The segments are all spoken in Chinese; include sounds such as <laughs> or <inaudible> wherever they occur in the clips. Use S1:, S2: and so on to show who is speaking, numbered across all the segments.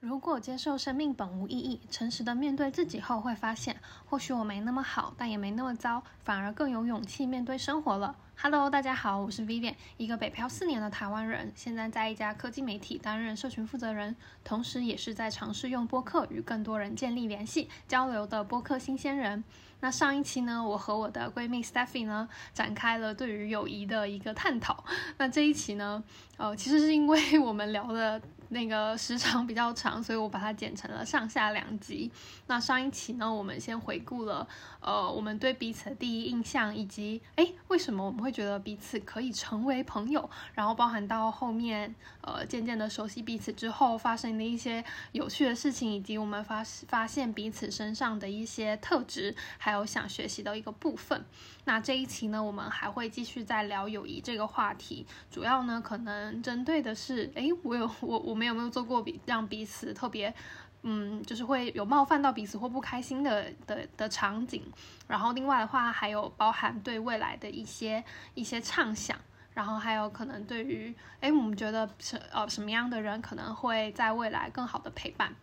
S1: 如果接受生命本无意义，诚实的面对自己后，会发现或许我没那么好，但也没那么糟，反而更有勇气面对生活了。Hello，大家好，我是 Vivian，一个北漂四年的台湾人，现在在一家科技媒体担任社群负责人，同时也是在尝试用播客与更多人建立联系交流的播客新鲜人。那上一期呢，我和我的闺蜜 Stephy 呢，展开了对于友谊的一个探讨。那这一期呢，呃，其实是因为我们聊的。那个时长比较长，所以我把它剪成了上下两集。那上一期呢，我们先回顾了，呃，我们对彼此的第一印象，以及哎，为什么我们会觉得彼此可以成为朋友，然后包含到后面，呃，渐渐的熟悉彼此之后发生的一些有趣的事情，以及我们发发现彼此身上的一些特质，还有想学习的一个部分。那这一期呢，我们还会继续再聊友谊这个话题，主要呢，可能针对的是，哎，我有我我我们有没有做过比让彼此特别，嗯，就是会有冒犯到彼此或不开心的的的场景，然后另外的话，还有包含对未来的一些一些畅想，然后还有可能对于，哎，我们觉得什呃什么样的人可能会在未来更好的陪伴，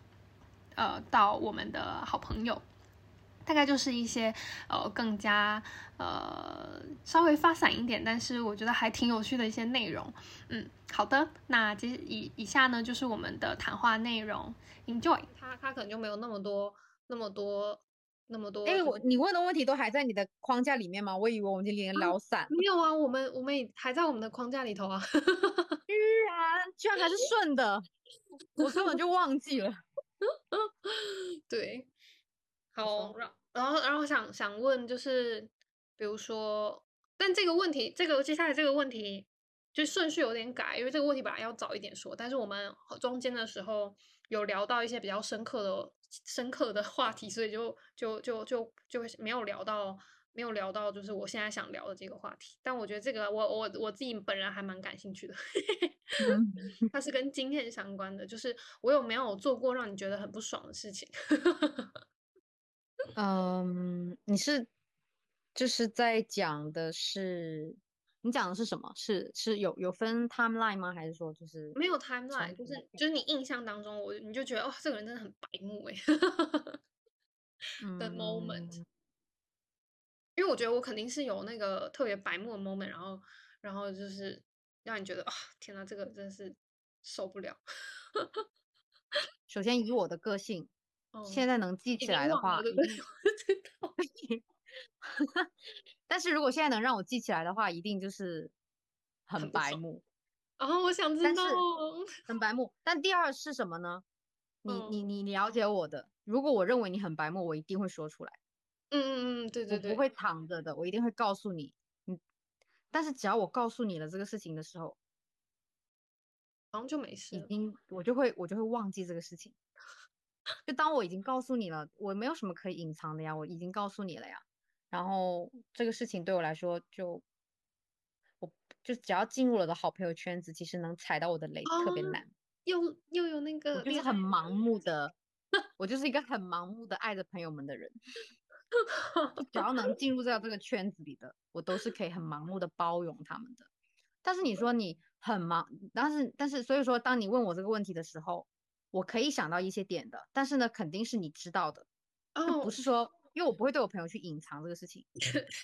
S1: 呃，到我们的好朋友。大概就是一些呃更加呃稍微发散一点，但是我觉得还挺有趣的一些内容。嗯，好的，那接以以下呢就是我们的谈话内容，Enjoy。他他可能就没有那么多那么多那么多。
S2: 哎，我你问的问题都还在你的框架里面吗？我以为我们今天聊散。
S1: 没有啊，我们我们也还在我们的框架里头啊。
S2: 居然居然还是顺的，我根本就忘记了。<laughs>
S1: 对。好，然然后然后想想问，就是比如说，但这个问题，这个接下来这个问题，就顺序有点改，因为这个问题本来要早一点说，但是我们中间的时候有聊到一些比较深刻的深刻的话题，所以就就就就就没有聊到没有聊到，就是我现在想聊的这个话题。但我觉得这个我我我自己本人还蛮感兴趣的，<laughs> 它是跟经验相关的，就是我有没有做过让你觉得很不爽的事情。<laughs>
S2: 嗯，你是就是在讲的是你讲的是什么？是是有有分 timeline 吗？还是说就是
S1: 没有 timeline？就是就是你印象当中，我你就觉得哦，这个人真的很白目哎 <laughs> 的 moment。因为我觉得我肯定是有那个特别白目的 moment，然后然后就是让你觉得啊，天哪，这个真是受不了。<laughs>
S2: 首先以我的个性。现在能记起来的话，<laughs> 但是如果现在能让我记起来的话，一定就是很白目。
S1: 啊，我想知道，
S2: 很白目。但第二是什么呢？你你你了解我的，如果我认为你很白目，我一定会说出来。
S1: 嗯嗯嗯，对对对，
S2: 不会藏着的，我一定会告诉你。嗯，但是只要我告诉你了这个事情的时候，
S1: 好像就没事，
S2: 已经我就会我就会忘记这个事情。就当我已经告诉你了，我没有什么可以隐藏的呀，我已经告诉你了呀。然后这个事情对我来说，就我就只要进入了的好朋友圈子，其实能踩到我的雷特别难。
S1: 又又有那个，
S2: 我就是很盲目的，<laughs> 我就是一个很盲目的爱着朋友们的人。只要能进入到这个圈子里的，我都是可以很盲目的包容他们的。但是你说你很忙，但是但是所以说，当你问我这个问题的时候。我可以想到一些点的，但是呢，肯定是你知道的，就不是说，因为我不会对我朋友去隐藏这个事情。<laughs>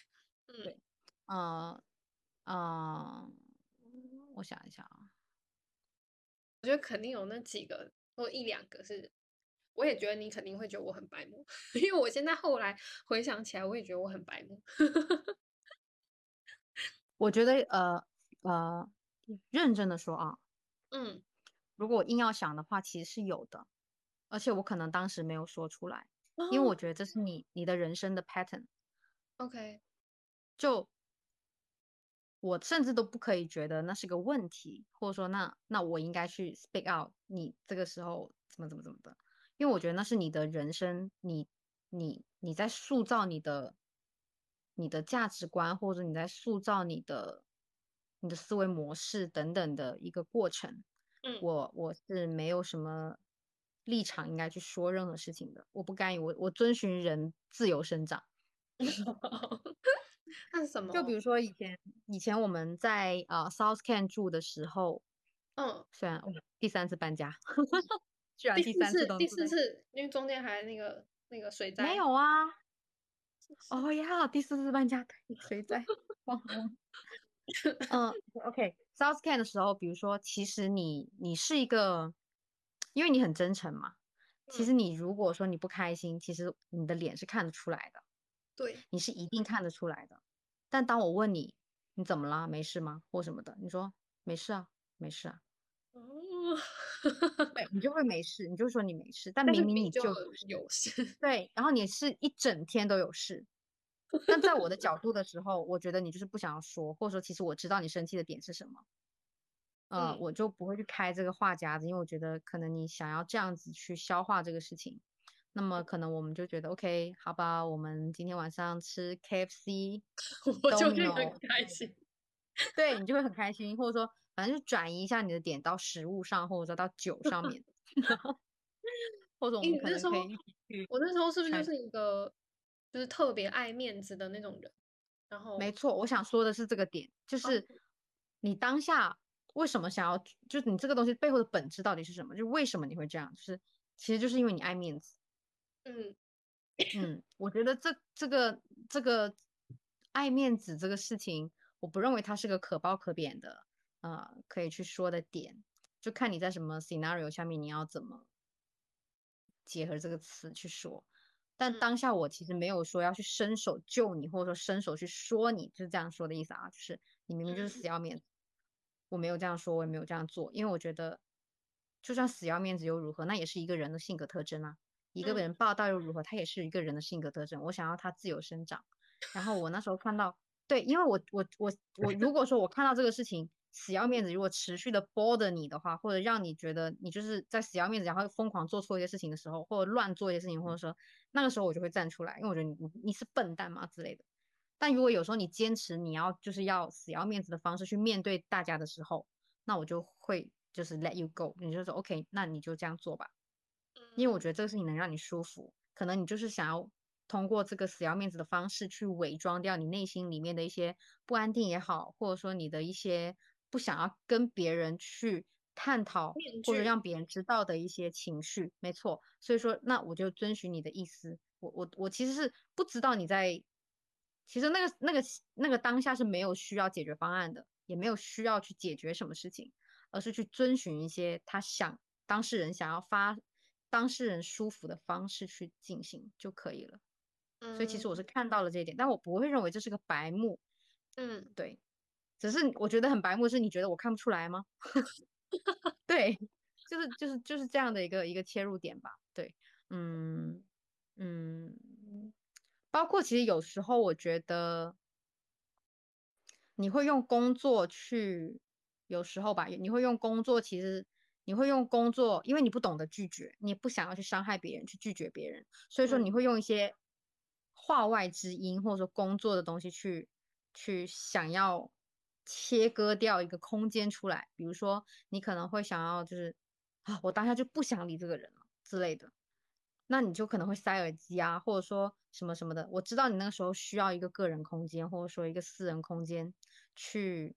S2: 对，嗯嗯，我想一下啊，
S1: 我觉得肯定有那几个或一两个是，我也觉得你肯定会觉得我很白目，<laughs> 因为我现在后来回想起来，我也觉得我很白目。<laughs>
S2: 我觉得呃呃，认真的说啊，嗯。如果我硬要想的话，其实是有的，而且我可能当时没有说出来，因为我觉得这是你你的人生的 pattern。
S1: OK，
S2: 就我甚至都不可以觉得那是个问题，或者说那那我应该去 speak out，你这个时候怎么怎么怎么的，因为我觉得那是你的人生，你你你在塑造你的你的价值观，或者你在塑造你的你的思维模式等等的一个过程。我我是没有什么立场应该去说任何事情的，我不干预，我我遵循人自由生长。<laughs> <laughs>
S1: 那是什么？
S2: 就比如说以前以前我们在呃 South Can 住的时候，嗯，虽然第三次搬家，居然第三
S1: 次第四次，因为中间还那个那个水灾。
S2: 没有啊。哦呀，第四次搬家水灾，忘了。嗯，<laughs> OK，South Can 的时候，比如说，其实你你是一个，因为你很真诚嘛。其实你如果说你不开心，其实你的脸是看得出来的。
S1: 对，
S2: 你是一定看得出来的。但当我问你，你怎么了？没事吗？或什么的，你说没事啊，没事啊。
S1: 哦，
S2: 对你就会没事，你就说你没事，但明明你就
S1: 有事。
S2: 对，然后你是一整天都有事。但在我的角度的时候，我觉得你就是不想要说，或者说其实我知道你生气的点是什么。呃，我就不会去开这个话匣子，因为我觉得可能你想要这样子去消化这个事情，那么可能我们就觉得 OK，好吧，我们今天晚上吃 KFC，<laughs>
S1: 我就会很开心。<laughs>
S2: 对你就会很开心，或者说反正就转移一下你的点到食物上，或者说到酒上面，<laughs> 或者我们可能可以。
S1: 我那时候是不是就是一个就是特别爱面子的那种人？然后
S2: 没错，我想说的是这个点，就是你当下。为什么想要？就是你这个东西背后的本质到底是什么？就为什么你会这样？就是其实就是因为你爱面子。
S1: 嗯
S2: 嗯，我觉得这这个这个爱面子这个事情，我不认为它是个可褒可贬的呃可以去说的点，就看你在什么 scenario 下面你要怎么结合这个词去说。但当下我其实没有说要去伸手救你，或者说伸手去说你，就是这样说的意思啊，就是你明明就是死要面子。我没有这样说，我也没有这样做，因为我觉得，就算死要面子又如何？那也是一个人的性格特征啊。一个人霸道又如何？他也是一个人的性格特征。我想要他自由生长。然后我那时候看到，对，因为我我我我，<laughs> 如果说我看到这个事情死要面子，如果持续的 bother 你的话，或者让你觉得你就是在死要面子，然后疯狂做错一些事情的时候，或者乱做一些事情，或者说那个时候我就会站出来，因为我觉得你你是笨蛋嘛之类的。但如果有时候你坚持你要就是要死要面子的方式去面对大家的时候，那我就会就是 let you go，你就说 OK，那你就这样做吧，因为我觉得这个事情能让你舒服。可能你就是想要通过这个死要面子的方式去伪装掉你内心里面的一些不安定也好，或者说你的一些不想要跟别人去探讨或者让别人知道的一些情绪，没错。所以说，那我就遵循你的意思。我我我其实是不知道你在。其实那个那个那个当下是没有需要解决方案的，也没有需要去解决什么事情，而是去遵循一些他想当事人想要发当事人舒服的方式去进行就可以了。所以其实我是看到了这一点，但我不会认为这是个白目。
S1: 嗯，
S2: 对，只是我觉得很白目，是你觉得我看不出来吗？<laughs> 对，就是就是就是这样的一个一个切入点吧。对，嗯嗯。包括其实有时候我觉得，你会用工作去，有时候吧，你会用工作，其实你会用工作，因为你不懂得拒绝，你不想要去伤害别人，去拒绝别人，所以说你会用一些话外之音，或者说工作的东西去去想要切割掉一个空间出来，比如说你可能会想要就是啊，我当下就不想理这个人了之类的。那你就可能会塞耳机啊，或者说什么什么的。我知道你那个时候需要一个个人空间，或者说一个私人空间，去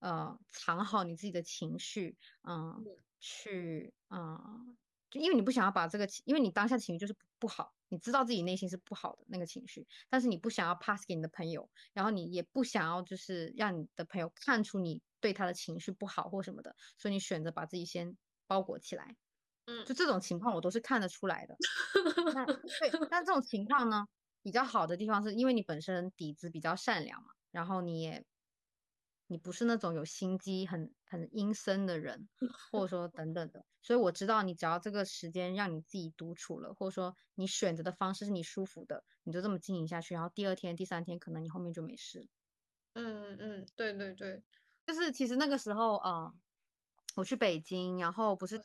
S2: 呃藏好你自己的情绪，嗯，去嗯，就因为你不想要把这个，因为你当下情绪就是不好，你知道自己内心是不好的那个情绪，但是你不想要 pass 给你的朋友，然后你也不想要就是让你的朋友看出你对他的情绪不好或什么的，所以你选择把自己先包裹起来。嗯就这种情况，我都是看得出来的。那 <laughs> 对，但这种情况呢，比较好的地方是因为你本身底子比较善良嘛，然后你也，你不是那种有心机很很阴森的人，<laughs> 或者说等等的，所以我知道你只要这个时间让你自己独处了，或者说你选择的方式是你舒服的，你就这么经营下去，然后第二天、第三天可能你后面就没事。
S1: 嗯嗯，对对对，
S2: 就是其实那个时候啊。我去北京，然后不是，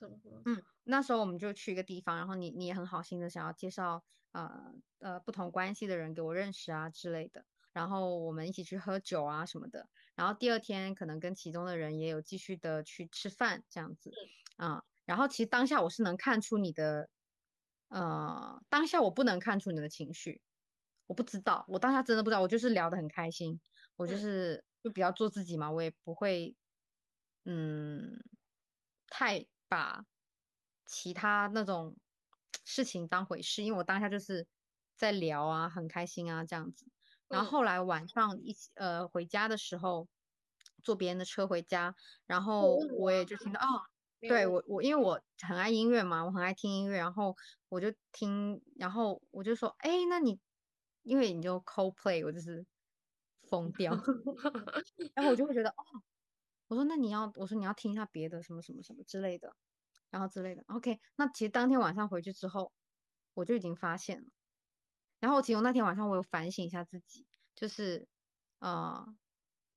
S2: 嗯，那时候我们就去一个地方，然后你你也很好心的想要介绍呃呃不同关系的人给我认识啊之类的，然后我们一起去喝酒啊什么的，然后第二天可能跟其中的人也有继续的去吃饭这样子，啊，然后其实当下我是能看出你的，呃，当下我不能看出你的情绪，我不知道，我当下真的不知道，我就是聊得很开心，我就是就比较做自己嘛，我也不会，嗯。太把其他那种事情当回事，因为我当下就是在聊啊，很开心啊这样子。然后后来晚上一起呃回家的时候，坐别人的车回家，然后我也就听到哦，对我。我因为我很爱音乐嘛，我很爱听音乐，然后我就听，然后我就说，哎，那你因为你就 Coldplay，我就是疯掉，<laughs> 然后我就会觉得哦，我说那你要，我说你要听一下别的什么什么什么之类的，然后之类的，OK，那其实当天晚上回去之后，我就已经发现了。然后其实那天晚上我有反省一下自己，就是，呃，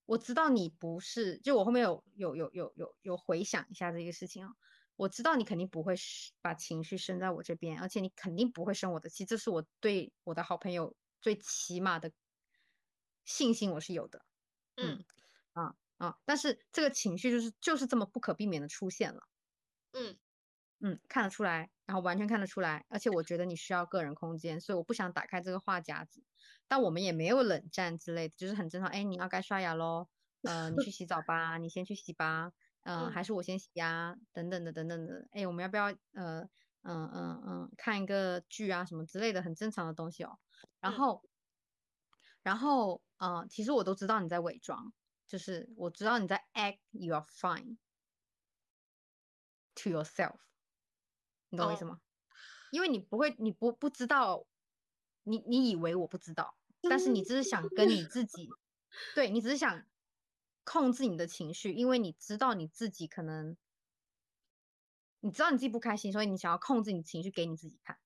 S2: 我知道你不是，就我后面有有有有有有回想一下这个事情啊，我知道你肯定不会把情绪生在我这边，而且你肯定不会生我的气，这是我对我的好朋友最起码的信心，我是有的，嗯，啊啊，但是这个情绪就是就是这么不可避免的出现了，嗯。嗯，看得出来，然后完全看得出来，而且我觉得你需要个人空间，所以我不想打开这个话匣子。但我们也没有冷战之类的，就是很正常。哎，你要该刷牙喽，呃，你去洗澡吧，你先去洗吧，嗯，还是我先洗呀，等等的，等等的。哎，我们要不要呃，嗯嗯嗯，看一个剧啊什么之类的，很正常的东西哦。然后，然后，呃，其实我都知道你在伪装，就是我知道你在 act you are fine to yourself。你懂我意思吗？因为你不会，你不不知道，你你以为我不知道，但是你只是想跟你自己，对你只是想控制你的情绪，因为你知道你自己可能，你知道你自己不开心，所以你想要控制你情绪给你自己看。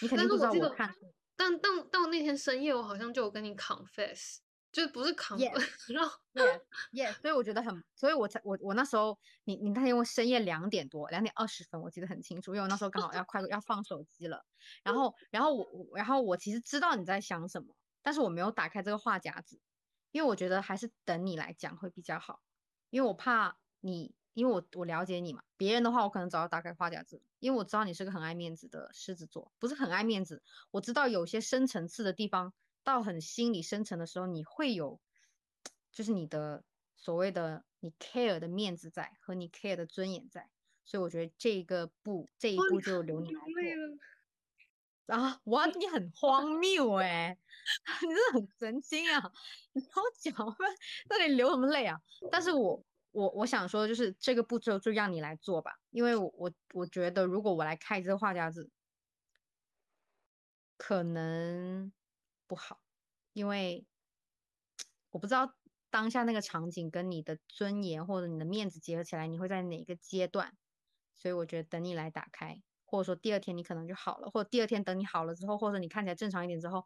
S2: 你肯定不知道我看，
S1: 但但但我那天深夜我好像就有跟你 confess。就不是扛，<laughs> 然后
S2: ，yeah，所以我觉得很，所以我才我我那时候，你你那天我深夜两点多，两点二十分，我记得很清楚，因为我那时候刚好要快要放手机了，然后然后我然后我其实知道你在想什么，但是我没有打开这个话匣子，因为我觉得还是等你来讲会比较好，因为我怕你，因为我我了解你嘛，别人的话我可能早就打开话匣子，因为我知道你是个很爱面子的狮子座，不是很爱面子，我知道有些深层次的地方。到很心理深层的时候，你会有，就是你的所谓的你 care 的面子在和你 care 的尊严在，所以我觉得这个步这一步就留你来做。啊，哇，你很荒谬哎，<laughs> 你真的很神经啊！你好讲话，那你流什么泪啊？但是我我我想说，就是这个步骤就让你来做吧，因为我我我觉得如果我来开这个话匣子，可能。不好，因为我不知道当下那个场景跟你的尊严或者你的面子结合起来，你会在哪个阶段？所以我觉得等你来打开，或者说第二天你可能就好了，或者第二天等你好了之后，或者你看起来正常一点之后，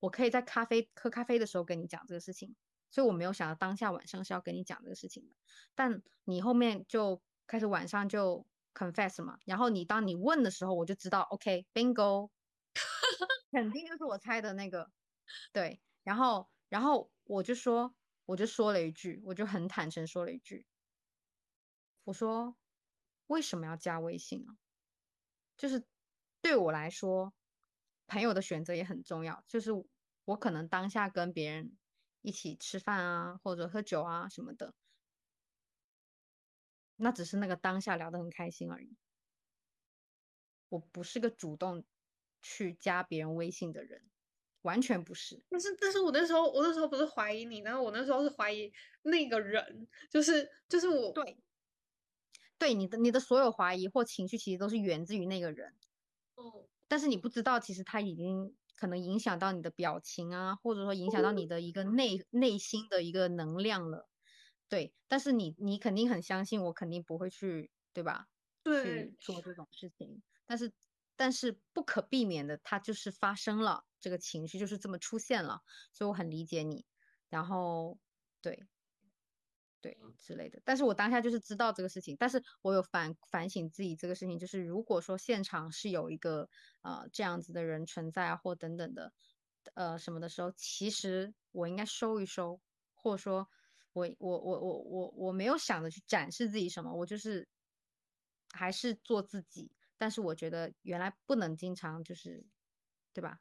S2: 我可以在咖啡喝咖啡的时候跟你讲这个事情。所以我没有想到当下晚上是要跟你讲这个事情的，但你后面就开始晚上就 confess 嘛，然后你当你问的时候，我就知道 OK，bingo。<laughs> 肯定就是我猜的那个，对，然后，然后我就说，我就说了一句，我就很坦诚说了一句，我说为什么要加微信啊？就是对我来说，朋友的选择也很重要。就是我可能当下跟别人一起吃饭啊，或者喝酒啊什么的，那只是那个当下聊得很开心而已。我不是个主动。去加别人微信的人，完全不是。
S1: 但是，但是我那时候，我那时候不是怀疑你，然后我那时候是怀疑那个人，就是就是我。
S2: 对，对你的你的所有怀疑或情绪，其实都是源自于那个人。
S1: 哦。
S2: 但是你不知道，其实他已经可能影响到你的表情啊，或者说影响到你的一个内内心的一个能量了。对，但是你你肯定很相信我，肯定不会去，对吧？
S1: 对。
S2: 去做这种事情，但是。但是不可避免的，它就是发生了，这个情绪就是这么出现了，所以我很理解你。然后，对，对之类的。但是我当下就是知道这个事情，但是我有反反省自己这个事情，就是如果说现场是有一个呃这样子的人存在啊，或等等的，呃什么的时候，其实我应该收一收，或者说，我我我我我我没有想着去展示自己什么，我就是还是做自己。但是我觉得原来不能经常就是，对吧？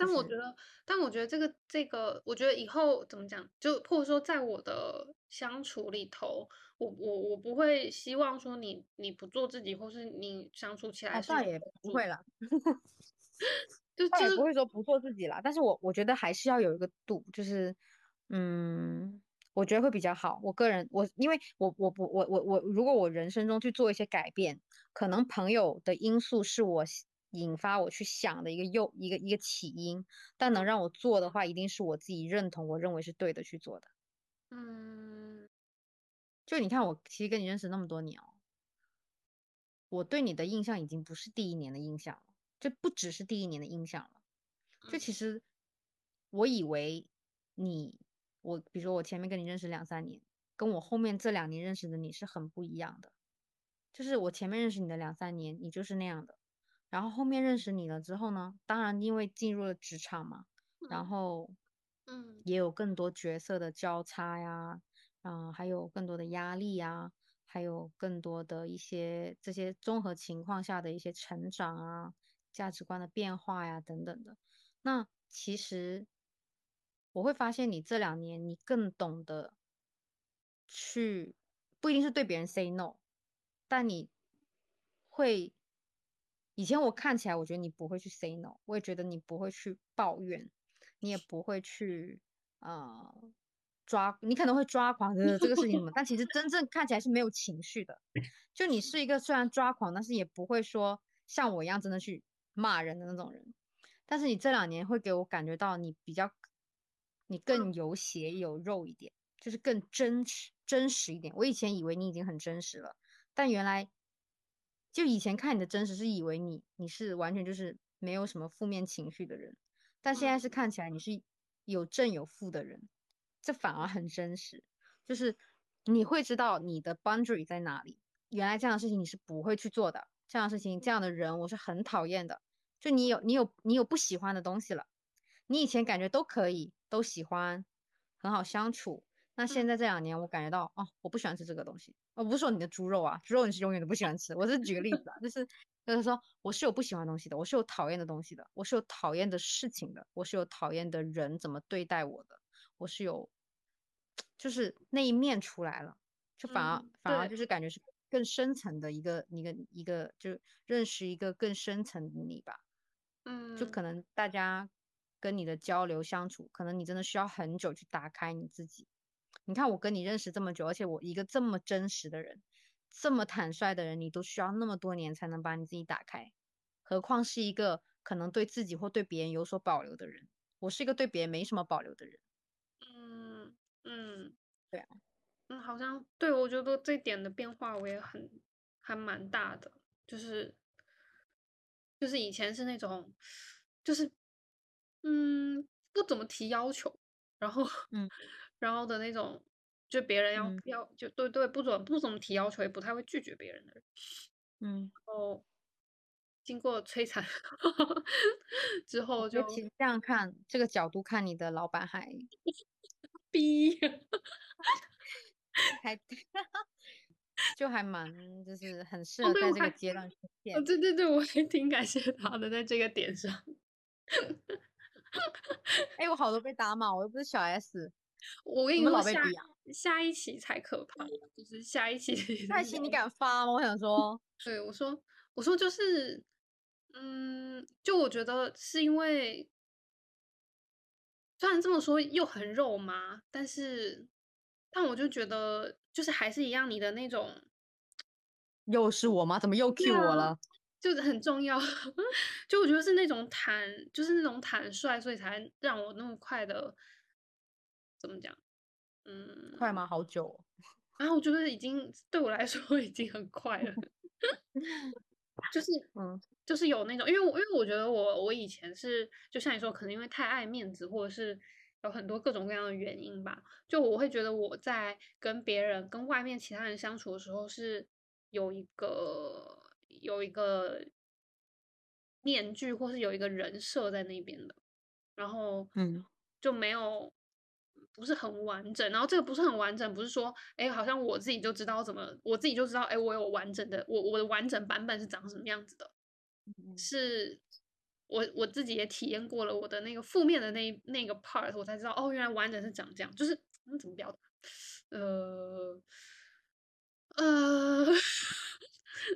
S1: 但我觉得，但我觉得这个这个，我觉得以后怎么讲，就或者说在我的相处里头，我我我不会希望说你你不做自己，或是你相处起来
S2: 倒也不会啦，<laughs>
S1: 就 <laughs> 就是
S2: 不会说不做自己啦，但是我我觉得还是要有一个度，就是嗯，我觉得会比较好。我个人我因为我我不我我我如果我人生中去做一些改变，可能朋友的因素是我引发我去想的一个诱一个一个起因，但能让我做的话，一定是我自己认同，我认为是对的去做的。
S1: 嗯
S2: 就你看，我其实跟你认识那么多年哦，我对你的印象已经不是第一年的印象了，就不只是第一年的印象了。就其实我以为你，我比如说我前面跟你认识两三年，跟我后面这两年认识的你是很不一样的。就是我前面认识你的两三年，你就是那样的，然后后面认识你了之后呢，当然因为进入了职场嘛，然后
S1: 嗯
S2: 也有更多角色的交叉呀，嗯、还有更多的压力呀，还有更多的一些这些综合情况下的一些成长啊，价值观的变化呀等等的。那其实我会发现你这两年你更懂得去，不一定是对别人 say no，但你会，以前我看起来我觉得你不会去 say no，我也觉得你不会去抱怨，你也不会去呃抓，你可能会抓狂的这个事情什么，但其实真正看起来是没有情绪的。就你是一个虽然抓狂，但是也不会说像我一样真的去骂人的那种人。但是你这两年会给我感觉到你比较，你更有血有肉一点，就是更真实真实一点。我以前以为你已经很真实了，但原来就以前看你的真实是以为你你是完全就是没有什么负面情绪的人，但现在是看起来你是有正有负的人，这反而很真实。就是你会知道你的 boundary 在哪里。原来这样的事情你是不会去做的，这样的事情这样的人我是很讨厌的。就你有你有你有不喜欢的东西了，你以前感觉都可以都喜欢，很好相处。那现在这两年我感觉到哦，我不喜欢吃这个东西。我不是说你的猪肉啊，猪肉你是永远都不喜欢吃。我是举个例子啊，就是就是说我是有不喜欢东西的，我是有讨厌的东西的，我是有讨厌的事情的，我是有讨厌的人怎么对待我的，我是有就是那一面出来了，就反而、
S1: 嗯
S2: 反而就是感觉是更深层的一个一个一个，就认识一个更深层的你吧。
S1: 嗯，
S2: 就可能大家跟你的交流相处，可能你真的需要很久去打开你自己。你看我跟你认识这么久，而且我一个这么真实的人，这么坦率的人，你都需要那么多年才能把你自己打开，何况是一个可能对自己或对别人有所保留的人。我是一个对别人没什么保留的人。
S1: 嗯嗯，
S2: 对啊，
S1: 嗯，好像对我觉得这点的变化我也很还蛮大的，就是就是以前是那种就是嗯不怎么提要求，然后
S2: 嗯
S1: 然后的那种就别人要
S2: 嗯
S1: 要就对对不准不怎么提要求，也不太会拒绝别人的人，
S2: 嗯，
S1: 然后经过摧残 <laughs> 之后就
S2: 这样看这个角度看，你的老板还 <laughs>
S1: 逼。<laughs>
S2: 还就还蛮就是很适
S1: 哦
S2: 合在这个阶段出
S1: 哦，
S2: 现。
S1: 对对对，我也挺感谢他的，在这个点上。
S2: 哎、我好多被打码，我又不是小 S。<laughs>
S1: 我跟你说，下下一期才可怕，就是下一期 <laughs>
S2: 下一期你敢发吗？我想说，
S1: 对我说，我说就是，嗯，就我觉得是因为，虽然这么说又很肉麻，但是，但我就觉得就是还是一样，你的那种
S2: 又是我吗？怎么又 Q 我了？
S1: 就是很重要，<laughs> 就我觉得是那种坦，就是那种坦率，所以才让我那么快的，怎么讲？嗯，
S2: 快吗？好久、哦。
S1: 然 <laughs> 后我觉得已经对我来说已经很快了，<laughs> 就是
S2: 嗯
S1: 就是有那种，因为我因为我觉得我我以前是就像你说，可能因为太爱面子，或者是有很多各种各样的原因吧，就我会觉得我在跟别人、跟外面其他人相处的时候是有一个有一个面具，或是有一个人设在那边的，然后
S2: 嗯
S1: 就没有不是很完整。然后这个不是很完整，不是说哎，好像我自己就知道怎么，我自己就知道哎，我有完整的我我的完整版本是长什么样子的，
S2: 嗯
S1: 是我我自己也体验过了我的那个负面的那那个 part，我才知道哦，原来完整是长这样，就是嗯怎么表达？呃呃，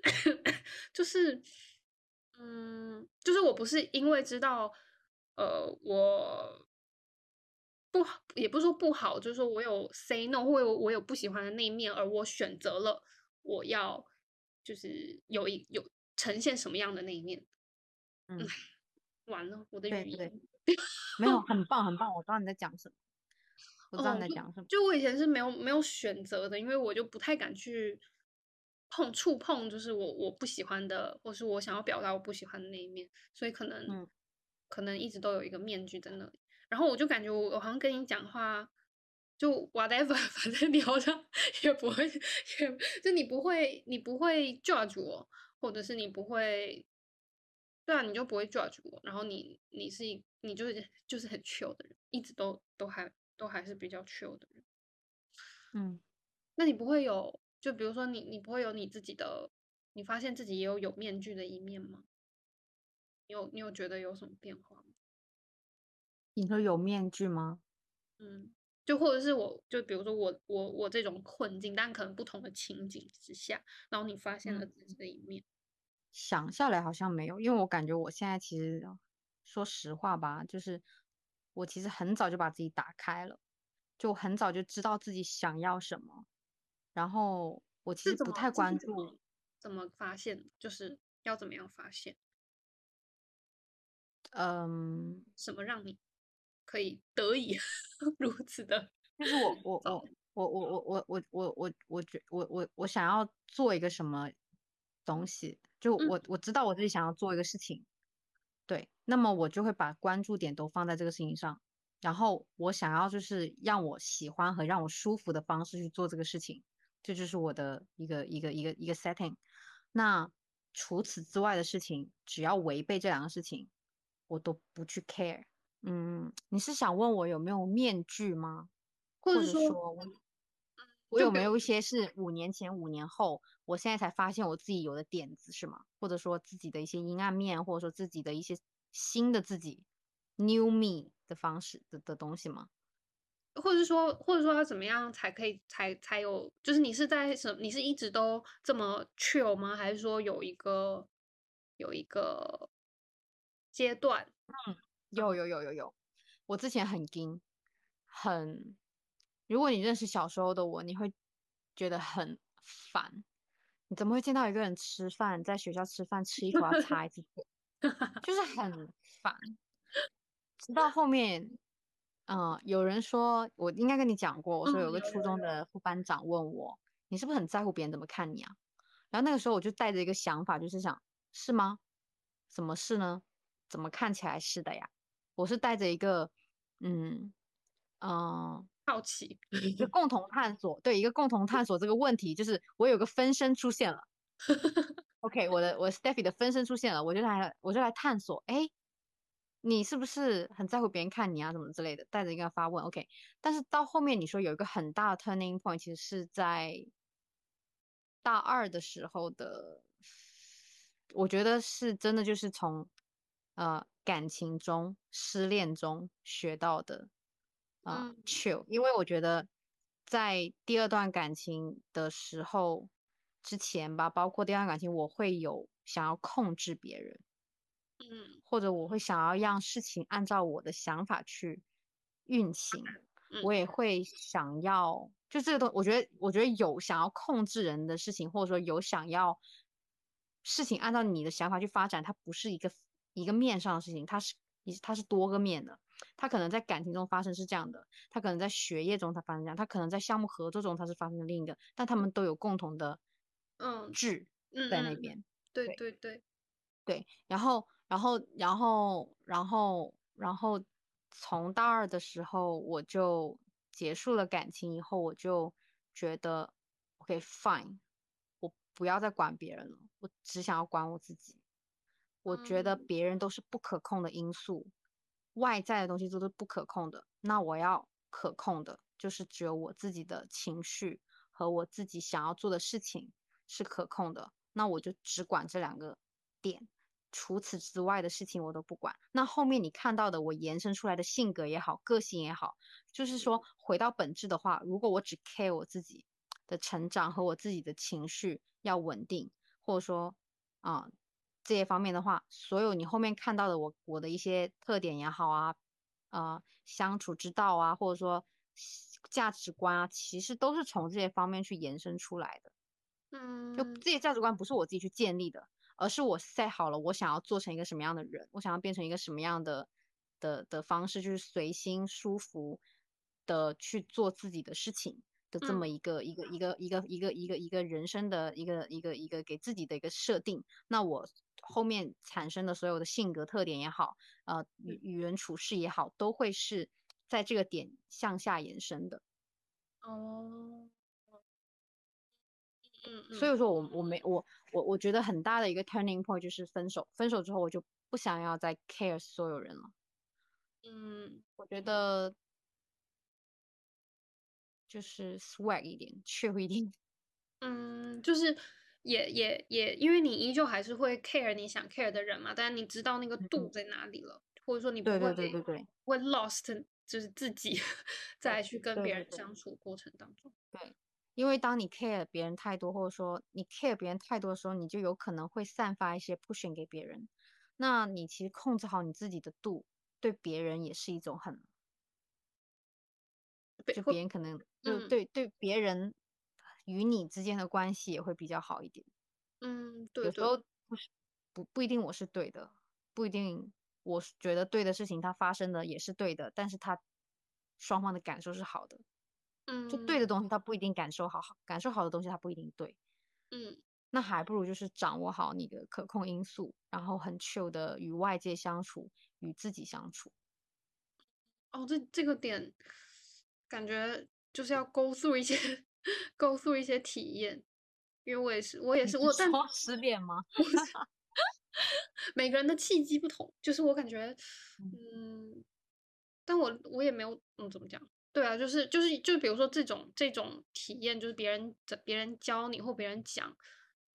S1: <laughs> 就是嗯，就是我不是因为知道呃我不好，也不是说不好，就是说我有 say no 或有我有不喜欢的那一面，而我选择了我要就是有一有呈现什么样的那一面。
S2: 嗯，
S1: 完了，我的语言。
S2: 没有，<laughs> 很棒很棒，我知道你在讲什么，我知道
S1: 哦，
S2: 你在讲什么。
S1: 就我以前是没有没有选择的，因为我就不太敢去碰触碰，就是我我不喜欢的，或是我想要表达我不喜欢的那一面，所以可能
S2: 嗯
S1: 可能一直都有一个面具在那里。然后我就感觉我我好像跟你讲话，就 whatever，<laughs> 反正你好像也不会，也就你不会你不会 judge 我，或者是你不会，对啊，你就不会 judge 我。然后你你是一你就是 <laughs> 就是很 chill 的人，一直都都还都还是比较 chill 的人。
S2: 嗯，
S1: 那你不会有，就比如说你你不会有你自己的，你发现自己也有有面具的一面吗？你有你有觉得有什么变化吗？
S2: 你说有面具吗？
S1: 嗯，就或者是我就比如说我我我这种困境，但可能不同的情景之下，然后你发现了
S2: 嗯，
S1: 自己的一面。
S2: 想下来好像没有，因为我感觉我现在其实说实话吧，就是我其实很早就把自己打开了，就很早就知道自己想要什么，然后我其实不太关注，
S1: 怎么发现？就是要怎么样发现？
S2: 嗯，
S1: 什么让你可以得以 <laughs> 如此的
S2: 就是我我
S1: 早？
S2: 我我我我我我我我觉我我我想要做一个什么东西，就
S1: 嗯
S2: 我我知道我自己想要做一个事情，对，那么我就会把关注点都放在这个事情上，然后我想要就是让我喜欢和让我舒服的方式去做这个事情，这就是我的一个一个一个一个 setting。那除此之外的事情，只要违背这两个事情，我都不去 care。嗯，你是想问我有没有面具吗？或者
S1: 说，
S2: 我有没有一些是五年前、五年后，我现在才发现我自己有的点子是吗？或者说自己的一些阴暗面，或者说自己的一些新的自己 （new me） 的方式的的东西吗？
S1: 或者是说，或者说要怎么样才可以才才有，就是你是在什，你是一直都这么 chill 吗？还是说有一个有一个阶段？
S2: 嗯有有有有有，我之前很惊，很，如果你认识小时候的我，你会觉得很烦。你怎么会见到一个人吃饭，在学校吃饭吃一口要擦一次嘴，<laughs> 就是很烦。直到后面，嗯、有人说，我应该跟你讲过，我说
S1: 嗯，
S2: 有个初中的副班长问我，你是不是很在乎别人怎么看你啊？然后那个时候我就带着一个想法，就是想，是吗？怎么是呢？怎么看起来是的呀？我是带着一个，嗯嗯、呃
S1: 好奇，
S2: 一个 <laughs> 共同探索，对，一个共同探索这个问题，就是我有个分身出现了。OK，我的我 Steffi 的分身出现了，我就来我就来探索，哎，你是不是很在乎别人看你啊，什么之类的，带着一个发问，OK。但是到后面你说有一个很大的 turning point，其实是在大二的时候的，我觉得是真的就是从呃感情中、失恋中学到的啊、
S1: 嗯
S2: chill，因为我觉得在第二段感情的时候之前吧，包括第二段感情，我会有想要控制别人，
S1: 嗯
S2: 或者我会想要让事情按照我的想法去运行，
S1: 嗯
S2: 我也会想要，就这个东，我觉得，我觉得有想要控制人的事情，或者说有想要事情按照你的想法去发展，它不是一个一个面上的事情，它是一它是多个面的。它可能在感情中发生是这样的，它可能在学业中它发生这样，它可能在项目合作中它是发生的另一个，但他们都有共同的
S1: 嗯
S2: 质在那边。
S1: 对
S2: 对
S1: 对对，
S2: 对，然后，然后，然后，然后，然后，从大二的时候我就结束了感情以后，我就觉得，OK fine，我不要再管别人了，我只想要管我自己。我觉得
S1: 嗯
S2: 别人都是不可控的因素，外在的东西都是不可控的，那我要可控的，就是只有我自己的情绪和我自己想要做的事情是可控的，那我就只管这两个点。除此之外的事情我都不管。那后面你看到的我延伸出来的性格也好，个性也好，就是说回到本质的话，如果我只 care 我自己的成长和我自己的情绪要稳定，或者说啊这些方面的话，所有你后面看到的我我的一些特点也好啊，啊相处之道啊，或者说价值观啊，其实都是从这些方面去延伸出来的。
S1: 嗯，
S2: 就这些价值观不是我自己去建立的，而是我 set 好了，我想要做成一个什么样的人，我想要变成一个什么样的的的方式，就是随心舒服的去做自己的事情的这么一个一个一个一个一个一个一个人生的一个一个一个给自己的一个设定。那我后面产生的所有的性格特点也好，呃，与与人处事也好，都会是在这个点向下延伸的。
S1: 哦。嗯，
S2: 所以说我我没我我我觉得很大的一个 turning point 就是分手，分手之后我就不想要再 care 所有人了。
S1: 嗯，
S2: 我觉得就是 swag 一点一点。
S1: 嗯，就是也也也，因为你依旧还是会 care 你想 care 的人嘛，但是你知道那个度在哪里了，或者说你不会
S2: 对对对对
S1: 会 lost 就是自己 <laughs> 再去跟别人相处过程当中。
S2: 对。因为当你 care 别人太多，或者说你 care 别人太多的时候，你就有可能会散发一些 push 给别人。那你其实控制好你自己的度，对别人也是一种很，就别人可能就对对别人与你之间的关系也会比较好一点。
S1: 嗯，对。
S2: 有时候不是不不一定我是对的，不一定我觉得对的事情它发生的也是对的，但是它双方的感受是好的。
S1: 嗯，
S2: 就对的东西，他不一定感受好好，感受好的东西，他不一定对。
S1: 嗯，
S2: 那还不如就是掌握好你的可控因素，然后很 chill 的与外界相处，与自己相处。
S1: 哦，这这个点感觉就是要勾塑一些，<laughs> 勾塑一些体验。因为我也是，我也是，我但
S2: 失恋吗？
S1: 每个人的契机不同，就是我感觉，嗯，但我我也没有，嗯，怎么讲？对啊，就是就是就比如说这种这种体验，就是别人别人教你或别人讲，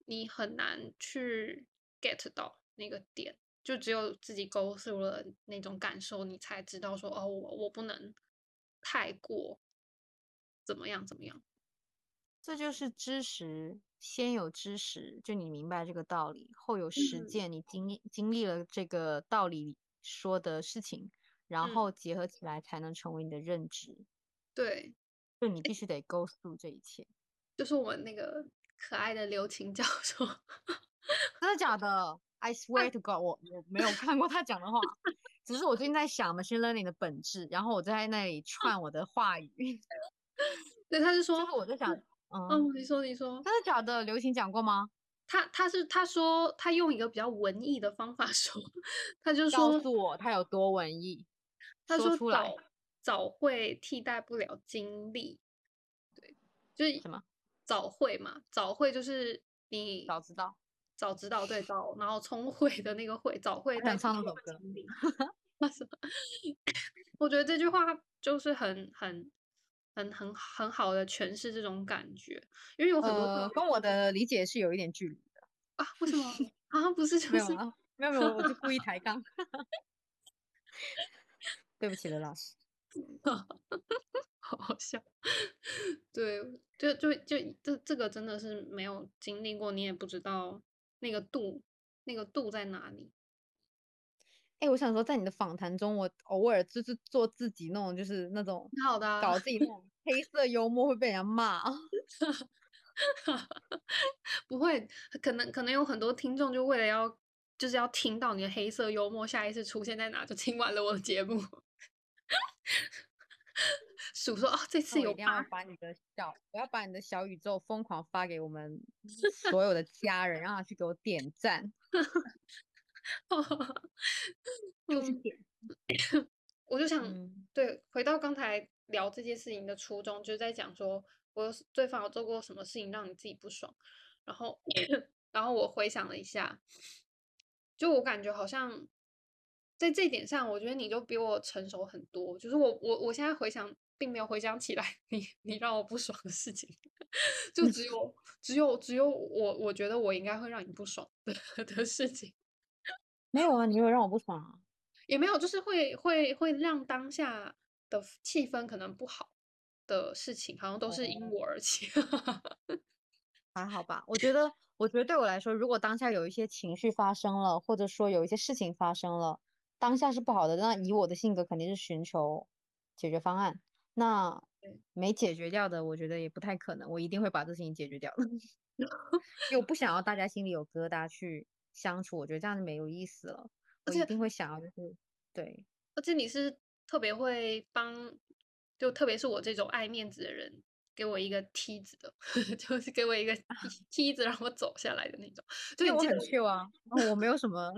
S1: 你很难去 get 到那个点，就只有自己 go through 了那种感受，你才知道说哦，我我不能太过怎么样怎么样。
S2: 这就是知识，先有知识，就你明白这个道理，后有实践，你经历经历了这个道理说的事情。然后结合起来才能成为你的认知，
S1: 对，
S2: 就你必须得 go through 这一切。
S1: 就是我们那个可爱的刘琴教授，
S2: 真的假的？I <laughs> swear to God，我我没有看过他讲的话，只是我最近在想 machine learning 的本质，然后我在那里 <laughs> 串我的话语。<laughs>
S1: 对，他是说，
S2: 我在想，
S1: 嗯，你说你说，
S2: 真的假的？刘琴讲过吗？
S1: 他他是他说他用一个比较文艺的方法说，他就说
S2: 告诉我他有多文艺。
S1: 他说：“
S2: 早
S1: 早会替代不了经历，对，就是
S2: 什么
S1: 早会嘛？早会就是你
S2: 早知道，
S1: 早知道，对早，然后聪慧的那个会，早会。
S2: 想唱那首歌。<laughs> <coughs>
S1: 我觉得这句话就是很很很很很好的诠释这种感觉，因为有很多
S2: 跟我的理解是有一点距离的
S1: 啊。为什么 <laughs> 啊？不是，就是
S2: 没有没有，我就故意抬杠。<laughs> ”对不起刘，老师，
S1: 好 <laughs> 好笑。对，就就就这这个真的是没有经历过，你也不知道那个度，那个度在哪里。
S2: 哎，我想说，在你的访谈中，我偶尔就是做自己那种，就是那种
S1: 好的，
S2: 搞自己那种黑色幽默会被人家骂。<laughs>
S1: 不会，可能可能有很多听众就为了要就是要听到你的黑色幽默下一次出现在哪，就听完了我的节目。<laughs> 数说哦，这次有
S2: 一定要把你的小，我要把你的小宇宙疯狂发给我们所有的家人，让他去给我点赞。<laughs> 就去点，<laughs>
S1: 我就想，对，回到刚才聊这件事情的初衷，就是在讲说，我对方有做过什么事情让你自己不爽，然后，<coughs> 然后我回想了一下，就我感觉好像。在这点上，我觉得你就比我成熟很多。就是我我我现在回想，并没有回想起来 <laughs> 你你让我不爽的事情，就只有只有只有我我觉得我应该会让你不爽的 <laughs> 的事情。
S2: 没有啊，你没有让我不爽啊。
S1: 也没有，就是会会会让当下的气氛可能不好的事情，好像都是因我而起。<laughs>
S2: 还好吧，我觉得，我觉得对我来说，如果当下有一些情绪发生了，或者说有一些事情发生了，当下是不好的，那以我的性格肯定是寻求解决方案。那没解决掉的，我觉得也不太可能，我一定会把这事情解决掉的，因为我不想要大家心里有疙瘩去相处，我觉得这样就没有意思了。我一定会想要，就是对，
S1: 而且你是特别会帮，就特别是我这种爱面子的人，给我一个梯子的，<laughs> 就是给我一个梯子让我走下来的那种。
S2: 对我很 Q 啊，我没有什么，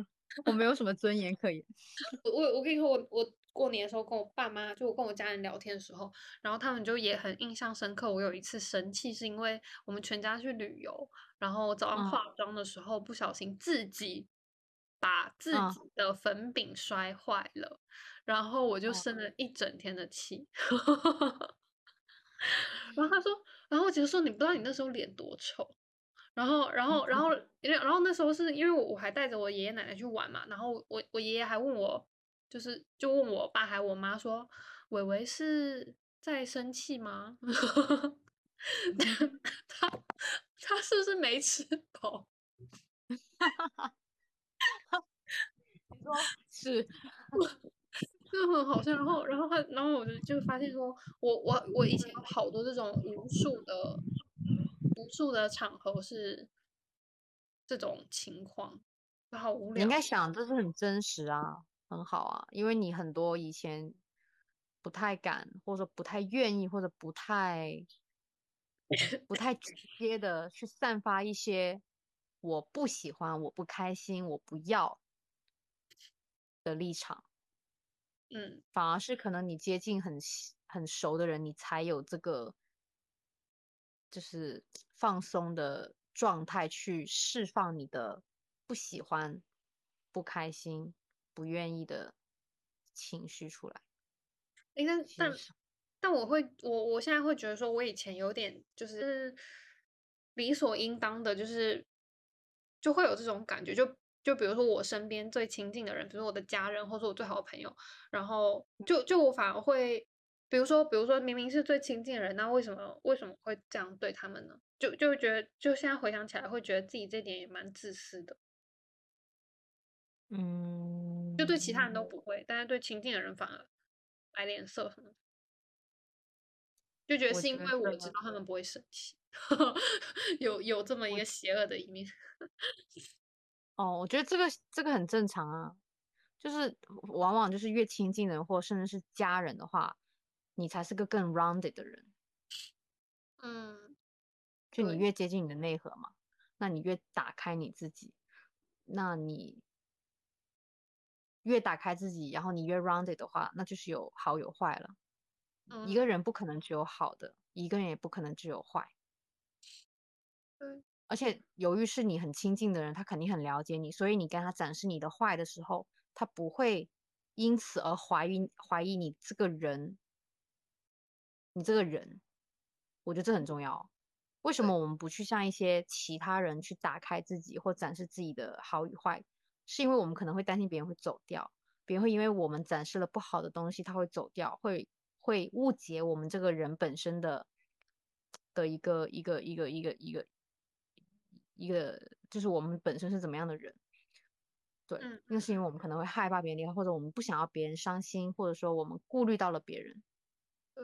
S2: 我没有什么尊严可言。<laughs>
S1: 我我跟你说，我我过年的时候跟我爸妈，就我跟我家人聊天的时候，然后他们就也很印象深刻。我有一次生气，是因为我们全家去旅游，然后早上化妆的时候不小心自己。把自己的粉饼摔坏了，然后我就生了一整天的气。<laughs> 然后他说，然后我姐姐说，你不知道你那时候脸多丑。然后，然后，然后，然后那时候是因为我我还带着我爷爷奶奶去玩嘛。然后我我爷爷还问我，就是就问我爸还我妈说，伟伟是在生气吗？<laughs> <laughs> 他他是不是没吃饱？<laughs>
S2: 你说是，
S1: 就很好笑。然后，然后他，然后我就就发现说，我我我以前有好多这种无数的无数的场合是这种情况，好无聊。
S2: 你应该想，这是很真实啊，很好啊，因为你很多以前不太敢，或者说不太愿意，或者不太不太直接的去散发一些我不喜欢、我不开心、我不要。的立场，
S1: 嗯，
S2: 反而是可能你接近很很熟的人，你才有这个就是放松的状态去释放你的不喜欢、不开心、不愿意的情绪出来。
S1: 哎，但但但我会，我我现在会觉得说，我以前有点就是理所应当的，就是就会有这种感觉，就。就比如说我身边最亲近的人，比如说我的家人，或者说我最好的朋友，然后就就我反而会，比如说比如说明明是最亲近的人，那为什么为什么会这样对他们呢？就就觉得就现在回想起来，会觉得自己这点也蛮自私的。
S2: 嗯，
S1: 就对其他人都不会，但是对亲近的人反而摆脸色什么的，就觉得是因为我知道他们不会生气，<laughs> 有有这么一个邪恶的一面。<laughs>
S2: 哦，我觉得这个这个很正常啊，就是往往就是越亲近的人，或甚至是家人的话，你才是个更 rounded 的人。
S1: 嗯，
S2: 就你越接近你的内核嘛，那你越打开你自己，那你越打开自己，然后你越 rounded 的话，那就是有好有坏了。一个人不可能只有好的，一个人也不可能只有坏。
S1: 对。
S2: 而且，由于是你很亲近的人，他肯定很了解你，所以你跟他展示你的坏的时候，他不会因此而怀疑怀疑你这个人。你这个人，我觉得这很重要。为什么我们不去向一些其他人去打开自己或展示自己的好与坏？是因为我们可能会担心别人会走掉，别人会因为我们展示了不好的东西，他会走掉，会会误解我们这个人本身的的一个一个一个一个一个。一个就是我们本身是怎么样的人，对，那是因为我们可能会害怕别人离开，或者我们不想要别人伤心，或者说我们顾虑到了别人，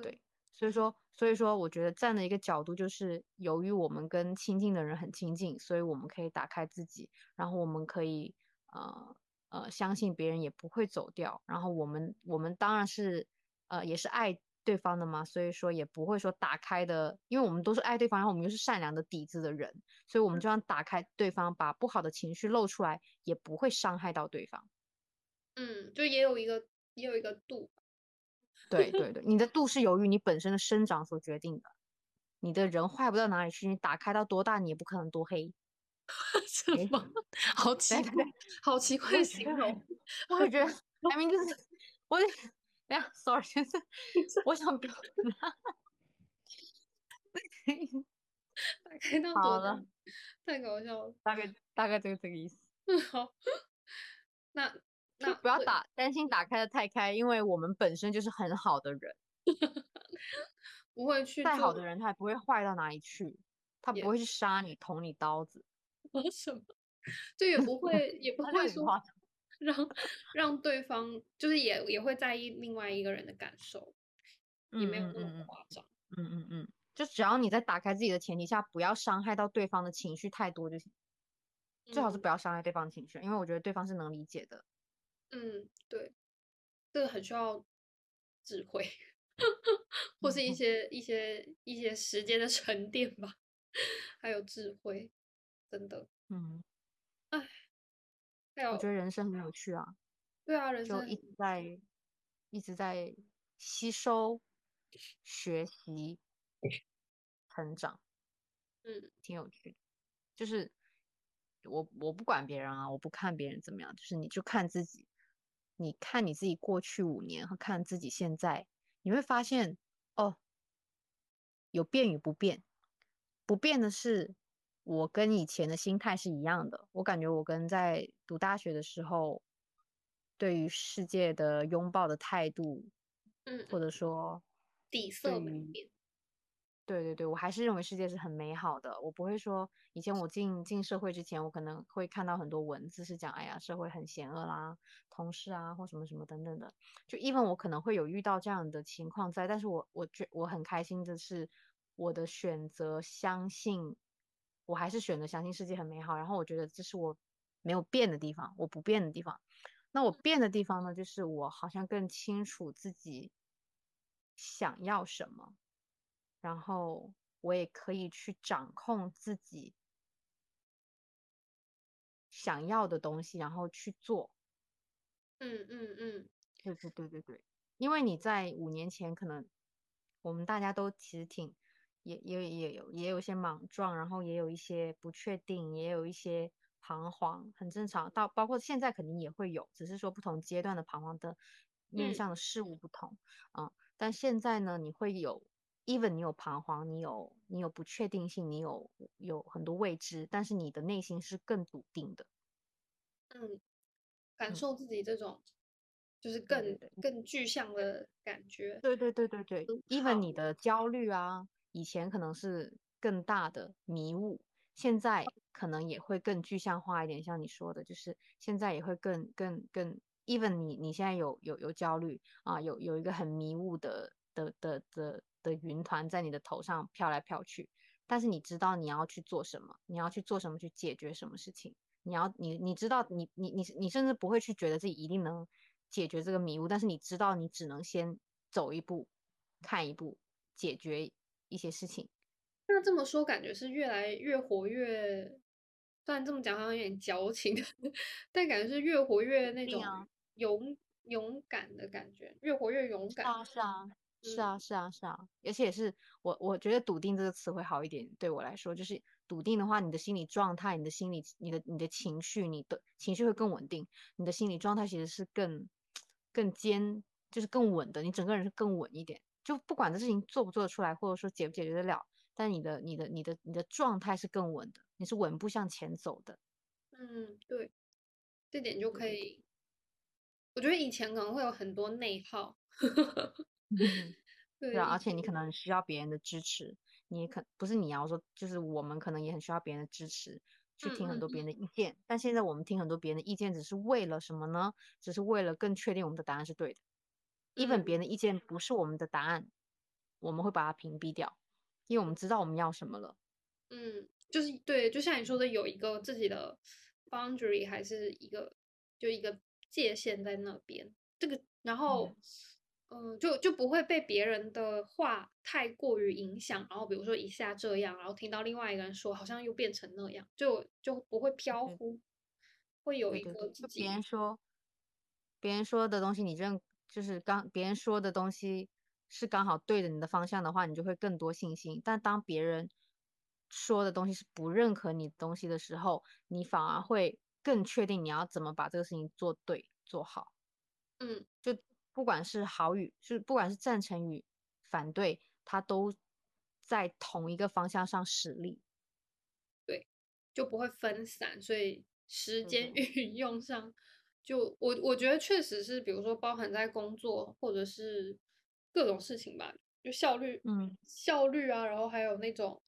S2: 对，所以说，所以说，我觉得站的一个角度就是，由于我们跟亲近的人很亲近，所以我们可以打开自己，然后我们可以呃呃相信别人也不会走掉，然后我们我们当然是呃也是爱。对方的嘛，所以说也不会说打开的，因为我们都是爱对方，然后我们又是善良的底子的人，所以我们就算打开对方，把不好的情绪露出来，也不会伤害到对方。
S1: 嗯，就也有一个也有一个度。
S2: 对对对，你的度是由于你本身的生长所决定的。你的人坏不到哪里去，你打开到多大，你也不可能多黑。<laughs>
S1: 什么？好奇怪，好奇怪的形容。
S2: 我觉得明明就是我。哎呀，sorry，就是我想表达，<laughs>
S1: 打开 <laughs> 到
S2: 好了，
S1: 太搞笑了，
S2: 大概大概就是这个意思。
S1: 好，那
S2: 就
S1: 那
S2: 不要打担心打开的太开，因为我们本身就是很好的人，<laughs>
S1: 不会去
S2: 再好的人他也不会坏到哪里去，他不会去杀你、捅你刀子，
S1: 什么，就也不会也不会说。让让对方就是也也会在意另外一个人的感受，也
S2: 嗯
S1: 没有那么夸张。
S2: 嗯嗯嗯，就只要你在打开自己的前提下，不要伤害到对方的情绪太多就行，最好是
S1: 嗯
S2: 不要伤害对方的情绪，因为我觉得对方是能理解的。
S1: 嗯，对，这个很需要智慧，或是一
S2: 嗯
S1: 些一些一些时间的沉淀吧，还有智慧，真的，
S2: 嗯，
S1: 哎，还有
S2: 我觉得人生很有趣啊，
S1: 对啊，人生
S2: 就一直在一直在吸收、学习、成长，
S1: 嗯
S2: 挺有趣的。就是我我不管别人啊，我不看别人怎么样，就是你就看自己，你看你自己过去五年和看自己现在，你会发现哦，有变与不变。不变的是，我跟以前的心态是一样的。我感觉我跟在读大学的时候，对于世界的拥抱的态度，
S1: 嗯，
S2: 或者说
S1: 底色没变，
S2: 对对对，我还是认为世界是很美好的。我不会说，以前我进进社会之前，我可能会看到很多文字是讲，哎呀，社会很险恶啦，同事啊或什么什么等等的。就 even 我可能会有遇到这样的情况在，但是我我觉我很开心的是，我的选择相信，我还是选择相信世界很美好。然后我觉得这是我没有变的地方，我不变的地方。那我变的地方呢，就是我好像更清楚自己想要什么。然后我也可以去掌控自己想要的东西，然后去做。
S1: 嗯嗯嗯，
S2: 对对对对对，因为你在五年前可能我们大家都其实挺也也也有也有一些莽撞，然后也有一些不确定，也有一些彷徨，很正常。到包括现在肯定也会有，只是说不同阶段的彷徨的面
S1: 嗯
S2: 向的事物不同啊、但现在呢，你会有，even 你有彷徨，你有你有不确定性，你有有很多未知，但是你的内心是更笃定的。
S1: 嗯，感
S2: 嗯。
S1: 受自己这种就是更
S2: 对
S1: 更具象的感觉，
S2: 对对对对对，even 你的焦虑啊，以前可能是更大的迷雾，现在可能也会更具象化一点，像你说的，就是现在也会更更更，even 你你现在有有有焦虑啊，有有一个很迷雾的的的的的云团在你的头上飘来飘去，但是你知道你要去做什么，你要去做什么去解决什么事情，你要你你知道你你你你甚至不会去觉得自己一定能解决这个迷雾，但是你知道你只能先走一步，看一步，解决一些事情。
S1: 那这么说，感觉是越来越活跃。虽然这么讲好像有点矫情，<laughs> 但感觉是越活越那种勇勇敢的感觉，越活越勇敢。
S2: 是啊，是啊，是
S1: 嗯
S2: 啊，是啊，是啊，而且也是我我觉得笃定这个词会好一点，对我来说，就是笃定的话，你的心理状态、你的心理、你的你的情绪、你的情绪会更稳定，你的心理状态其实是更更坚，就是更稳的，你整个人是更稳一点。就不管这事情做不做得出来，或者说解不解决得了，但你的你的你的你的状态是更稳的，你是稳步向前走的。
S1: 嗯，对，这点就可以。我觉得以前可能会有很多内耗，<laughs> 对，<laughs>
S2: 对啊，而且你可能需要别人的支持，你也可不是你要说，就是我们可能也很需要别人的支持，去听很多别人的意见。但现在我们听很多别人的意见，只是为了什么呢？只是为了更确定我们的答案是对的。even 别
S1: 嗯
S2: 人的意见不是我们的答案，我们会把它屏蔽掉，因为我们知道我们要什么了。
S1: 嗯，就是对，就像你说的，有一个自己的 boundary，还是一个就一个界限在那边。这个，然后，嗯、就就不会被别人的话太过于影响。然后比如说一下这样，然后听到另外一个人说，好像又变成那样，就就不会飘忽，会有一个自己
S2: 别人说，别人说的东西，你认就是刚别人说的东西是刚好对着你的方向的话，你就会更多信心。但当别人说的东西是不认可你的东西的时候，你反而会更确定你要怎么把这个事情做对做好。
S1: 嗯
S2: 就不管是好与是不管是赞成与反对，它都在同一个方向上使力。
S1: 对就不会分散，所以时
S2: 对
S1: 间运用上就我我觉得确实是，比如说包含在工作或者是各种事情吧，就效率，
S2: 嗯，
S1: 效率啊，然后还有那种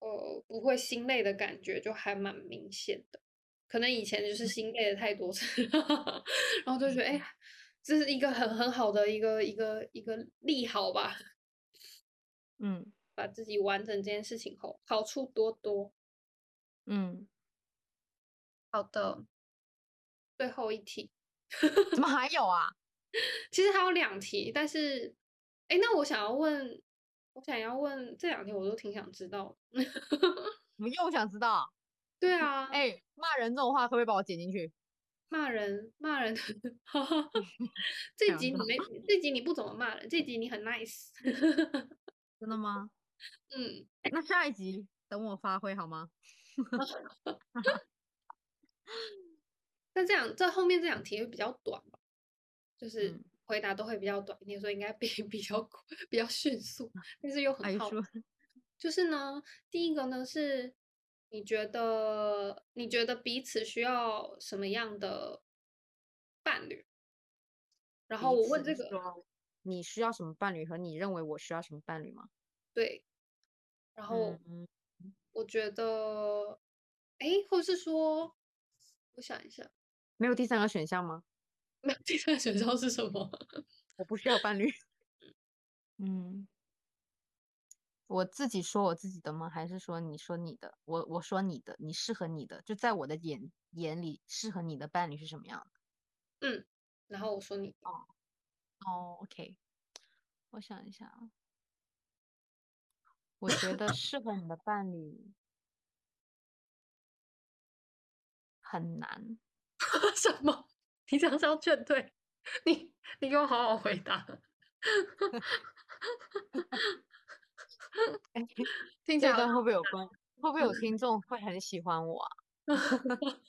S1: 呃不会心累的感觉，就还蛮明显的。可能以前就是心累的太多次，<laughs> 然后就觉得哎呀，这是一个很很好的一个一个一个利好吧。<laughs>
S2: 嗯，
S1: 把自己完成这件事情后，好处多多。
S2: 嗯，
S1: 好的，最后一题，<laughs>
S2: 怎么还有啊？<laughs>
S1: 其实还有两题，但是，哎，那我想要问，我想要问这两题，我都挺想知道。
S2: 我又想知道。
S1: 对啊，
S2: 哎，骂人这种话可不可以把我剪进去？
S1: 骂人，骂人，<laughs> 这集你没，这集你不怎么骂人，这集你很 nice。<laughs> <laughs>
S2: 真的吗？
S1: 嗯，
S2: 那下一集等我发挥好吗？
S1: 那这样，这后面这两题会比较短吧？就是回答都会比较短一点，所以应该比比较比较迅速，但是又很好。就是呢，第一个呢是，你觉得你觉得彼此需要什么样的伴侣？然后我问这个，
S2: 你需要什么伴侣和你认为我需要什么伴侣吗？
S1: 对，然后我觉得，哎，或是说，我想一下，
S2: 没有第三个选项吗？<laughs>
S1: 没有第三个选项是什么？
S2: 我不需要伴侣。<laughs> 嗯，我自己说我自己的吗？还是说你说你的？我我说你的，你适合你的，就在我的眼眼里，适合你的伴侣是什么样
S1: 的？嗯，然后我说你
S2: 哦哦，OK，我想一下啊。我觉得适合你的伴侣很难。<laughs>
S1: 什么？你这样是要劝退？<laughs> 你你给我好好回答。<laughs> <laughs> 听起来
S2: 会不会有关？会不会有听众会很喜欢我啊？<laughs>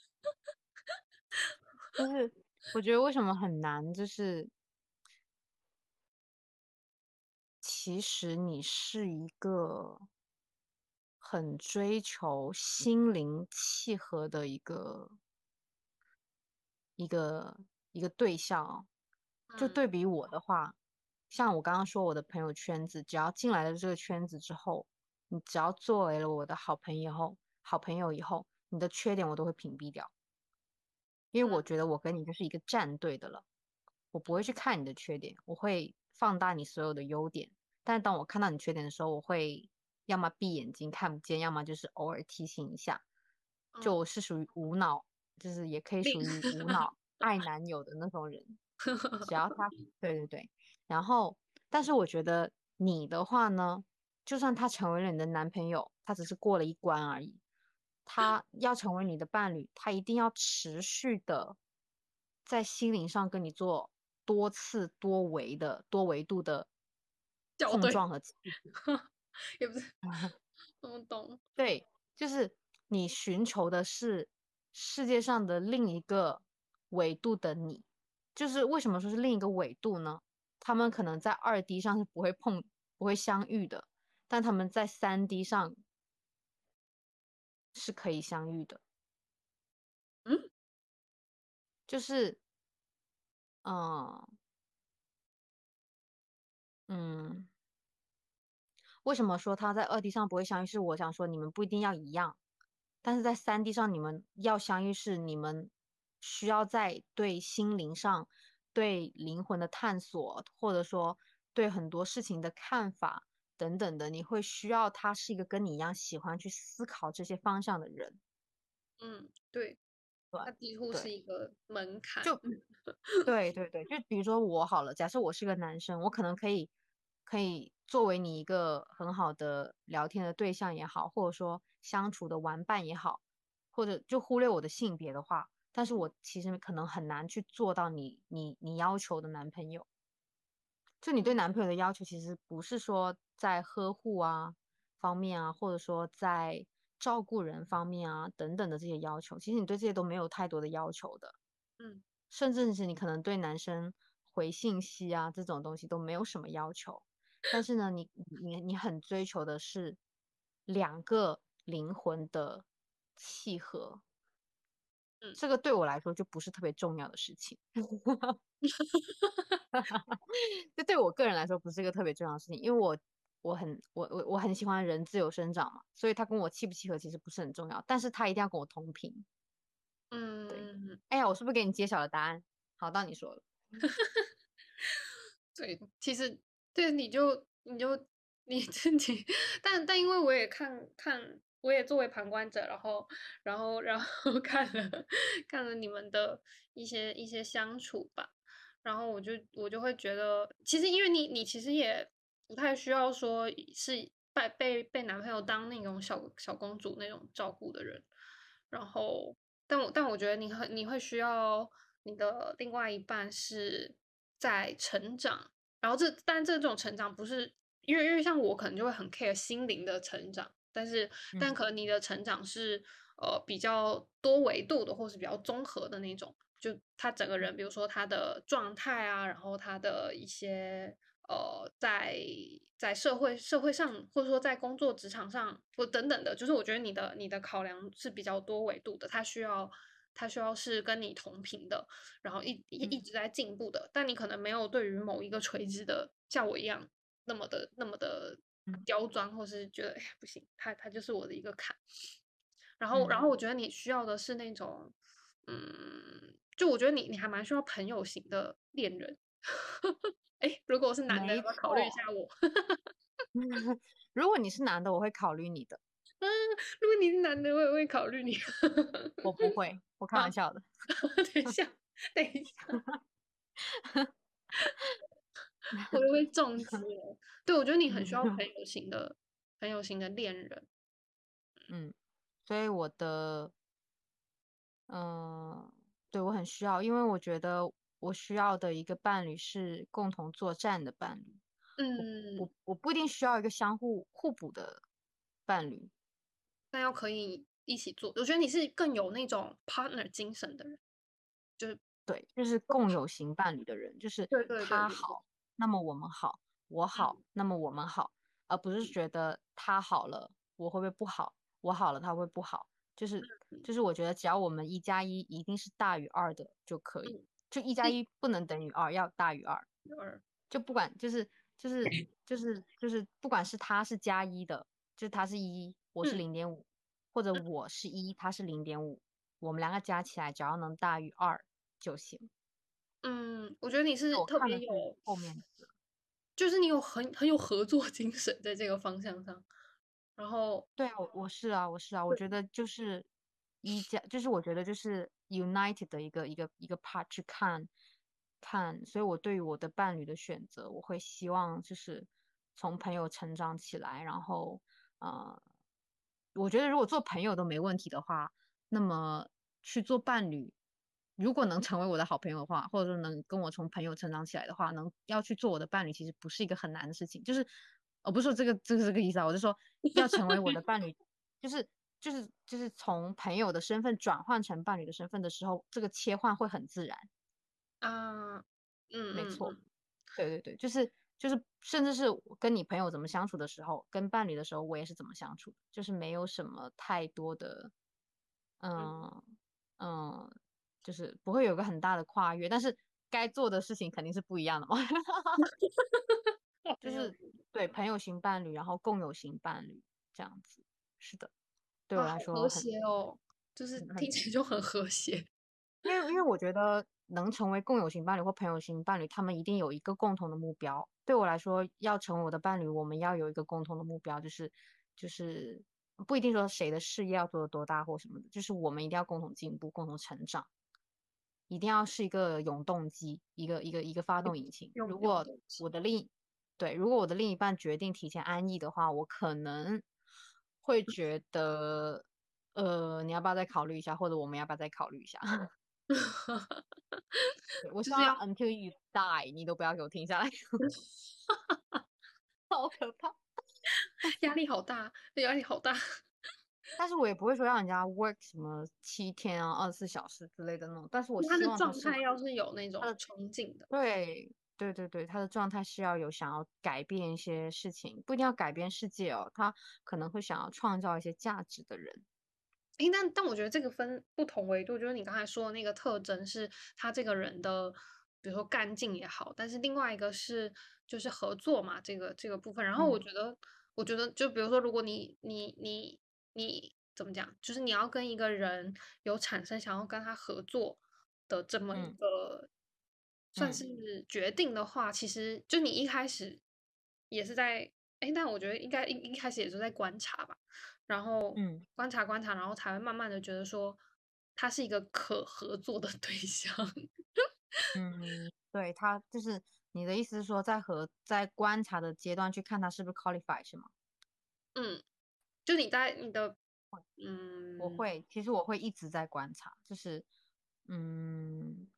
S2: 就是我觉得为什么很难？就是其实你是一个很追求心灵契合的一个。一个一个对象，就对比我的话，像我刚刚说我的朋友圈子，只要进来了这个圈子之后，你只要作为了我的好朋友后，好朋友以后，你的缺点我都会屏蔽掉，因为我觉得我跟你就是一个战队的了，我不会去看你的缺点，我会放大你所有的优点，但是当我看到你缺点的时候，我会要么闭眼睛看不见，要么就是偶尔提醒一下，就我是属于无脑。就是也可以属于无脑 <laughs> 爱男友的那种人，只要他，<laughs> 对对对。然后，但是我觉得你的话呢，就算他成为了你的男朋友，他只是过了一关而已。他 <clears throat> 要成为你的伴侣，他一定要持续的在心灵上跟你做多次多维的多维度的碰撞和 <laughs>
S1: 也不是，<laughs> 我懂。
S2: 对，就是你寻求的是。世界上的另一个维度的你，就是为什么说是另一个维度呢？他们可能在二 D 上是不会碰、不会相遇的，但他们在三 D 上是可以相遇的。
S1: 嗯，
S2: 就是，嗯嗯，为什么说他在二 D 上不会相遇？是我想说，你们不一定要一样。但是在三 D 上，你们要相遇是你们需要在对心灵上、对灵魂的探索，或者说对很多事情的看法等等的，你会需要他是一个跟你一样喜欢去思考这些方向的人。
S1: 嗯，对，他几乎是一个门槛。
S2: 就对对对，就比如说我好了，假设我是个男生，我可能可以可以作为你一个很好的聊天的对象也好，或者说。相处的玩伴也好，或者就忽略我的性别的话，但是我其实可能很难去做到你你你要求的男朋友。就你对男朋友的要求，其实不是说在呵护啊方面啊，或者说在照顾人方面啊等等的这些要求，其实你对这些都没有太多的要求的。
S1: 嗯，
S2: 甚至是你可能对男生回信息啊这种东西都没有什么要求，但是呢，你你你很追求的是两个。灵魂的契合，
S1: 嗯，
S2: 这个对我来说就不是特别重要的事情。<laughs> 这对我个人来说不是一个特别重要的事情，因为我我很我我我很喜欢人自由生长嘛，所以他跟我契不契合其实不是很重要，但是他一定要跟我同频。
S1: 嗯，
S2: 哎呀，我是不是给你揭晓了答案？好，到你说了。<laughs>
S1: 对，其实对你就你就你自己，<laughs> 但但因为我也看看，我也作为旁观者，然后然后然后 <laughs> 看了看了你们的一些一些相处吧，然后我就我就会觉得，其实因为你你其实也不太需要说是被被被男朋友当那种小小公主那种照顾的人，然后但我但我觉得你很你会需要你的另外一半是在成长。然后这，但这种成长不是因为，因为像我可能就会很 care 心灵的成长，但是，但可能你的成长是呃比较多维度的，或是比较综合的那种，就他整个人，比如说他的状态啊，然后他的一些呃在在社会社会上，或者说在工作职场上，或等等的，就是我觉得你的你的考量是比较多维度的，他需要。他需要是跟你同频的，然后一一一直在进步的，但你可能没有对于某一个垂直的像我一样那么的那么的刁钻，或是觉得哎不行，他他就是我的一个坎。然后然后我觉得你需要的是那种，嗯，就我觉得你你还蛮需要朋友型的恋人。哎，如果我是男的，要考虑一下我。<laughs>
S2: 如果你是男的，我会考虑你的。
S1: 嗯，<laughs> 如果你是男的，我也会考虑你。
S2: 我不会，我开玩笑的。<laughs>
S1: 等一下，等一下，<laughs> 我就会中击了。对，我觉得你很需要 <laughs> 朋友型的、朋友型的恋人。
S2: 嗯，所以我的，嗯，对我很需要，因为我觉得我需要的一个伴侣是共同作战的伴侣。
S1: 嗯，
S2: 我我不一定需要一个相互互补的伴侣。
S1: 但要可以一起做，我觉得你是更有那种 partner 精神的人，就是
S2: 对，就是共有型伴侣的人，就是他好，那么我们好，我好，那么我们好，而不是觉得他好了我会不会不好，我好了他会不好，就是就。是我觉得只要我们一加一一定是大于二的就可以，就一加一不能等于二，要大于二，就不管就是就是 <clears throat> 就是就是不管是他是加一的，就是他是一。我是零点五，或者我是一，他是零点五，我们两个加起来只要能大于二就行。
S1: 嗯，我觉得你是特别有
S2: 后面的，
S1: 就是你有很很有合作精神在这个方向上。然后，
S2: 对我我是啊，我是啊，我觉得就是一家，就是我觉得就是 united 的一个一个一个 part 去看看，所以我对于我的伴侣的选择，我会希望就是从朋友成长起来，然后呃。我觉得如果做朋友都没问题的话，那么去做伴侣，如果能成为我的好朋友的话，或者说能跟我从朋友成长起来的话，能要去做我的伴侣，其实不是一个很难的事情。就是，我不是说这个这个这个意思啊，我是说要成为我的伴侣，就是就是就是从朋友的身份转换成伴侣的身份的时候，这个切换会很自然。
S1: 啊，嗯，
S2: 没错，对对对，就是。就是，甚至是跟你朋友怎么相处的时候，跟伴侣的时候，我也是怎么相处，就是没有什么太多的，嗯嗯，就是不会有个很大的跨越，但是该做的事情肯定是不一样的嘛。<laughs> 就是对朋友型伴侣，然后共有型伴侣这样子，是的，对我来说
S1: 和谐哦，就是听起来就很和谐。<laughs>
S2: 因为因为我觉得能成为共有型伴侣或朋友型伴侣，他们一定有一个共同的目标。对我来说，要成为我的伴侣，我们要有一个共同的目标，就是就是不一定说谁的事业要做的多大或什么的，就是我们一定要共同进步、共同成长，一定要是一个永动机，一个一个一个发动引擎。如果我的另对，如果我的另一半决定提前安逸的话，我可能会觉得，呃，你要不要再考虑一下，或者我们要不要再考虑一下？<laughs> 我是要 until you die，你都不要给我停下来，<laughs> 好可怕，
S1: 压力好大，压力好大。
S2: 但是我也不会说让人家 work 什么七天啊、二十四小时之类的那种。但是我希望
S1: 他的状态要是有那种他的憧憬的，
S2: 对对对对，他的状态是要有想要改变一些事情，不一定要改变世界哦，他可能会想要创造一些价值的人。
S1: 诶，但但我觉得这个分不同维度，就是你刚才说的那个特征是他这个人的，比如说干净也好，但是另外一个是就是合作嘛，这个这个部分。然后我
S2: 嗯
S1: 觉得，我觉得就比如说，如果你你你你怎么讲，就是你要跟一个人有产生想要跟他合作的这么一
S2: 嗯
S1: 个算
S2: 嗯
S1: 是决定的话，其实就你一开始也是在，哎，但我觉得应该一一开始也是在观察吧。然后
S2: 嗯
S1: 观察观察，然后才会慢慢的觉得说，他是一个可合作的对象。<laughs>
S2: 嗯，对，他就是你的意思是说，在和在观察的阶段去看他是不是 qualify 是吗？
S1: 嗯，就你在你的嗯
S2: 我
S1: 嗯，
S2: 会，其实我会一直在观察，就是嗯，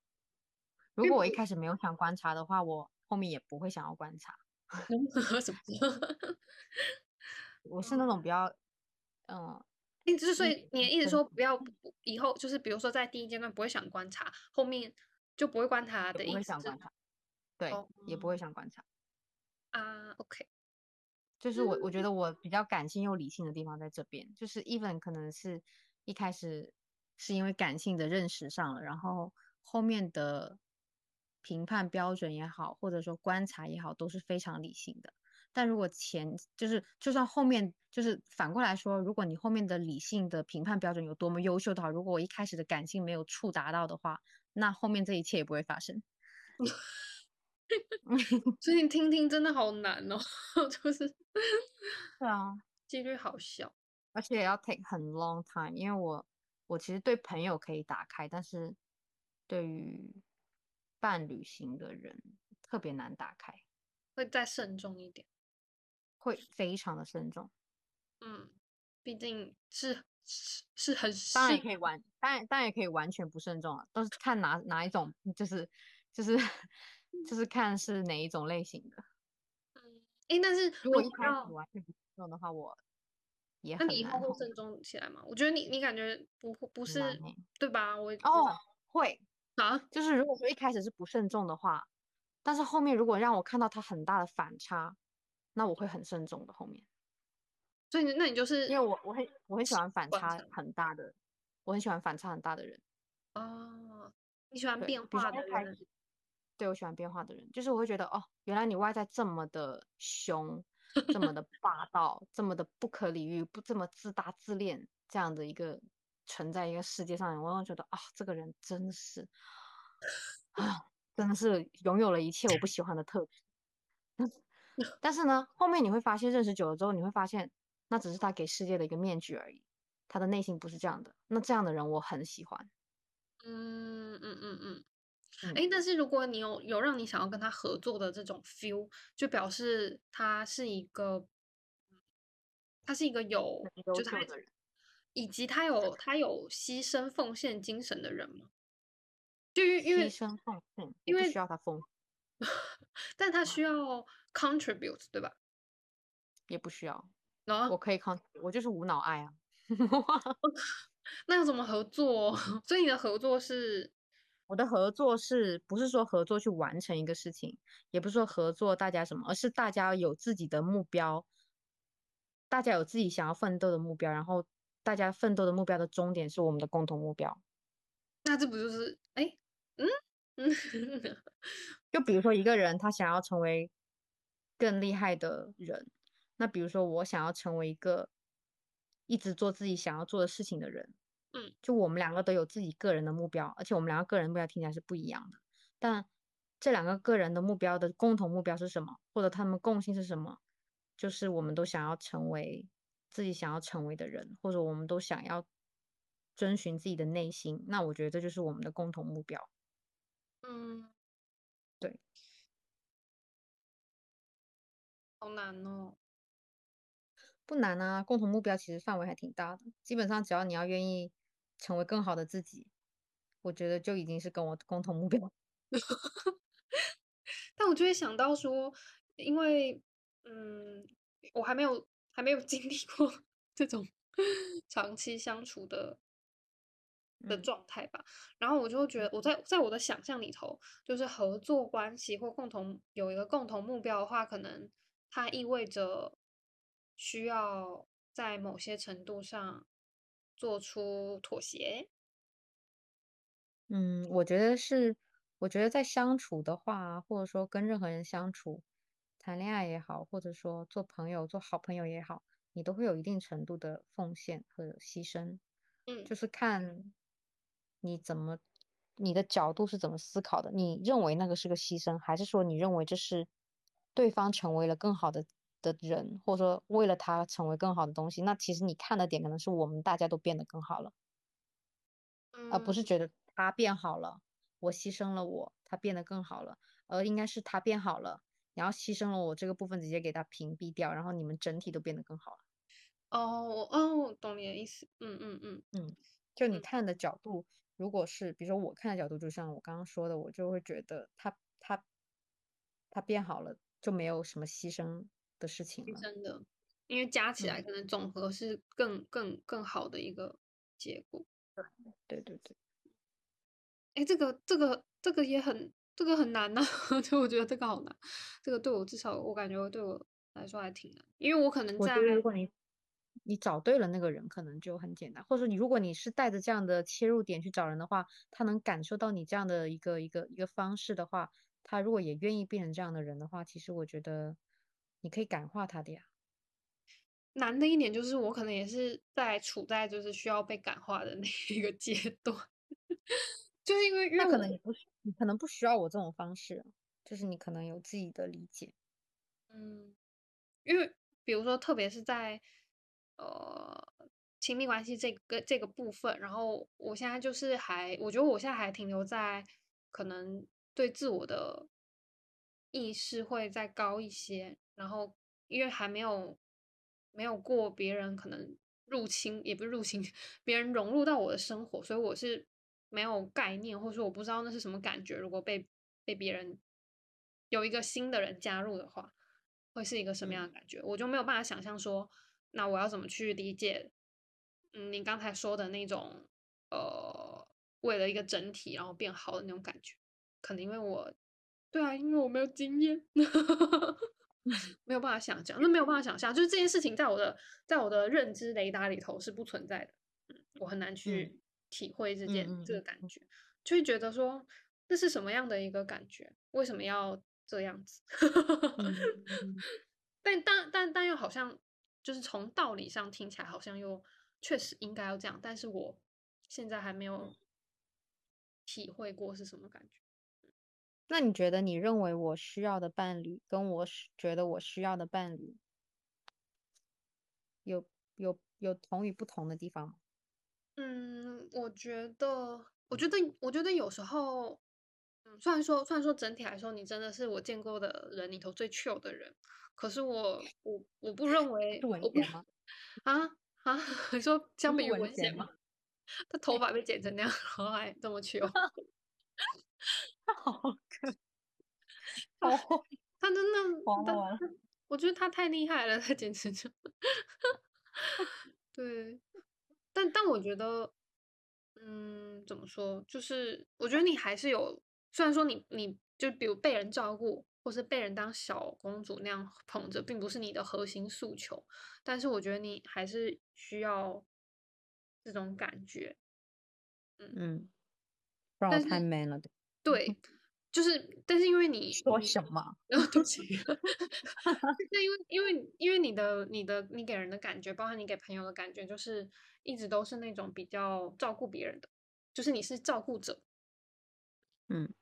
S2: 如果我一开始没有想观察的话，我后面也不会想要观察。<laughs>
S1: 什么？
S2: 我是那种比 <laughs> 较，嗯，
S1: 诶，就是所以你的意思说不要不不以后就是比如说在第一阶段不会想观察，后面就不会观察
S2: 也不
S1: 的意思是
S2: 会想观察，对，
S1: 哦
S2: 也不会想观察。
S1: 啊，OK，
S2: 就是我我觉
S1: 嗯
S2: 得我比较感性又理性的地方在这边，就是 even 可能是一开始是因为感性的认识上了，然后后面的评判标准也好，或者说观察也好，都是非常理性的。但如果前就是就算后面就是反过来说，如果你后面的理性的评判标准有多么优秀的话，如果我一开始的感性没有触达到的话，那后面这一切也不会发生。<laughs> <laughs>
S1: 最近听听真的好难哦，<laughs> 就是
S2: 对啊，
S1: 几率好小。
S2: 而且也要 take 很 long time，因为我我其实对朋友可以打开，但是对于伴侣型的人特别难打开，
S1: 会再慎重一点。
S2: 会非常的慎重。
S1: 嗯，毕竟是是是很
S2: 当然也可以完，当然当然也可以完全不慎重啊，都是看哪哪一种，就是就是就是看是哪一种类型的。
S1: 嗯，诶，但是
S2: 如果一开始完全不慎重的话，我也
S1: 那你以后会慎重起来吗？我觉得你你感觉不不是
S2: 欸
S1: 对吧？我
S2: 哦，会，
S1: 啊，
S2: 就是如果说一开始是不慎重的话，但是后面如果让我看到它很大的反差，那我会很慎重的后面，
S1: 所以那你就是
S2: 因为我我很我很喜欢反差很大的，我很喜欢反差很大的人。
S1: 哦，你喜欢，变化的人，
S2: 对我喜欢变化的人，就是我会觉得哦，原来你外在这么的凶，这么的 <laughs> 霸道，这么的不可理喻，不这么自大自恋这样的一个存在一个世界上，我会觉得啊，这个人真的是啊，真的是拥有了一切我不喜欢的特质。<laughs> 但是呢，后面你会发现，认识久了之后，你会发现那只是他给世界的一个面具而已，他的内心不是这样的。那这样的人我很喜欢。
S1: 嗯嗯嗯嗯。
S2: 嗯，
S1: 诶，但是如果你有有让你想要跟他合作的这种 feel，就表示他是一个，他是一个有，就是他。以及他有他有牺牲奉献精神的人吗？就因为因
S2: 牺
S1: 为
S2: 牲奉献，
S1: 因为
S2: 需要他奉 <laughs> <laughs>
S1: 但他需要 contribute，对吧？
S2: 也不需要，
S1: 然后
S2: 我可以 con，，我就是无脑爱啊。<laughs>
S1: 那要怎么合作？所以你的合作是，
S2: 我的合作是不是说合作去完成一个事情，也不是说合作大家什么，而是大家有自己的目标，大家有自己想要奋斗的目标，然后大家奋斗的目标的终点是我们的共同目标。
S1: 那这不就是哎，嗯嗯，<laughs>
S2: 就比如说一个人他想要成为更厉害的人，那比如说我想要成为一个一直做自己想要做的事情的人，
S1: 嗯，
S2: 就我们两个都有自己个人的目标，而且我们两个个人目标听起来是不一样的，但这两个个人的目标的共同目标是什么，或者他们共性是什么，就是我们都想要成为自己想要成为的人，或者我们都想要遵循自己的内心，那我觉得这就是我们的共同目标。
S1: 嗯，
S2: 对，
S1: 好难哦。
S2: 不难啊，共同目标其实范围还挺大的，基本上只要你要愿意成为更好的自己，我觉得就已经是跟我共同目标。<laughs>
S1: 但我就会想到说，因为嗯，我还没有还没有 <laughs> 经历过这种 <laughs> 长期相处的的
S2: 嗯。
S1: 状态吧，然后我就会觉得我。在在我的想象里头，就是合作关系或共同有一个共同目标的话，可能它意味着需要在某些程度上做出妥协？
S2: 嗯，我觉得是，我觉得在相处的话，或者说跟任何人相处，谈恋爱也好，或者说做朋友、做好朋友也好，你都会有一定程度的奉献和牺牲。
S1: 嗯，
S2: 就是看你怎么，你的角度是怎么思考的。你认为那个是个牺牲，还是说你认为这是对方成为了更好的的人，或者说为了他成为更好的东西？那其实你看的点可能是我们大家都变得更好了，而不是
S1: 嗯，
S2: 觉得他变好了，我牺牲了我，他变得更好了，而应该是他变好了，然后牺牲了我这个部分，直接给他屏蔽掉，然后你们整体都变得更好了。
S1: 哦，我哦，我懂你的意思。嗯嗯嗯
S2: 嗯，就你
S1: 嗯，
S2: 看的角度，如果是比如说我看的角度，就像我刚刚说的，我就会觉得他他他变好了，就没有什么牺牲的事情了。
S1: 真的，因为加起来
S2: 嗯，
S1: 可能总和是更更更好的一个结果。
S2: 对对对，
S1: 哎，这个这个这个也很这个很难呐，<laughs> 就我觉得这个好难，这个对我至少我感觉对我来说还挺难，因为我可能在
S2: 如果你你找对了那个人，可能就很简单。或者说你如果你是带着这样的切入点去找人的话，他能感受到你这样的一个一个一个方式的话，他如果也愿意变成这样的人的话，其实我觉得你可以感化他的呀。
S1: 难的一点就是我可能也是在处在就是需要被感化的那一个阶段，<laughs> 就是因为
S2: 那可能
S1: 我
S2: 你不需，你可能不需要我这种方式，就是你可能有自己的理解。
S1: 嗯。因为比如说，特别是在呃亲密关系这个这个部分，然后我现在就是还，我觉得我现在还停留在可能对自我的意识会再高一些，然后因为还没有没有过别人可能入侵，也不是入侵，<laughs> 别人融入到我的生活，所以我是没有概念，或者说我不知道那是什么感觉，如果被被别人有一个新的人加入的话。会是一个什么样
S2: 嗯。
S1: 的感觉，我就没有办法想象说，那我要怎么去理解，嗯，你刚才说的那种，呃，为了一个整体然后变好的那种感觉，可能因为我，对啊，因为我没有经验，没有办法想象，那没有办法想象，就是这件事情在我的在我的认知雷达里头是不存在的，嗯，我很难
S2: 嗯
S1: 去体会这件这个感觉，就会觉得说，这是什么样的一个感觉？为什么要这样子？<laughs> 但但但但又好像就是从道理上听起来好像又确实应该要这样，但是我现在还没有体会过是什么感觉。
S2: 那你觉得你认为我需要的伴侣，跟我是觉得我需要的伴侣有有有同与不同的地方吗？
S1: 嗯，我觉得，我觉得，我觉得有时候，嗯，虽然说，虽然说整体来说，你真的是我见过的人里头最 chill 的人，可是我，我，我不认为，
S2: 是文
S1: 我不
S2: 贤吗？
S1: 啊 <laughs> 啊，<laughs> 你说相比于
S2: 文贤吗？
S1: 他头发被剪成那样，然后还这么 chill。
S2: 好可 <laughs> 好 <laughs>
S1: 他真的，我觉得他太厉害了，他简直就 <laughs> 对。但但我觉得，嗯，怎么说？就是我觉得你还是有，虽然说你你就比如被人照顾，或是被人当小公主那样捧着，并不是你的核心诉求，但是我觉得你还是需要这种感觉。嗯，
S2: 嗯，不然我太 man 了，对，
S1: 对，就是但是因为你
S2: 说什么？
S1: 然 <laughs> 后对不起，<laughs> 那因为因为因为你的你的你给人的感觉，包括你给朋友的感觉，就是一直都是那种比较照顾别人的，就是你是照顾者，
S2: 嗯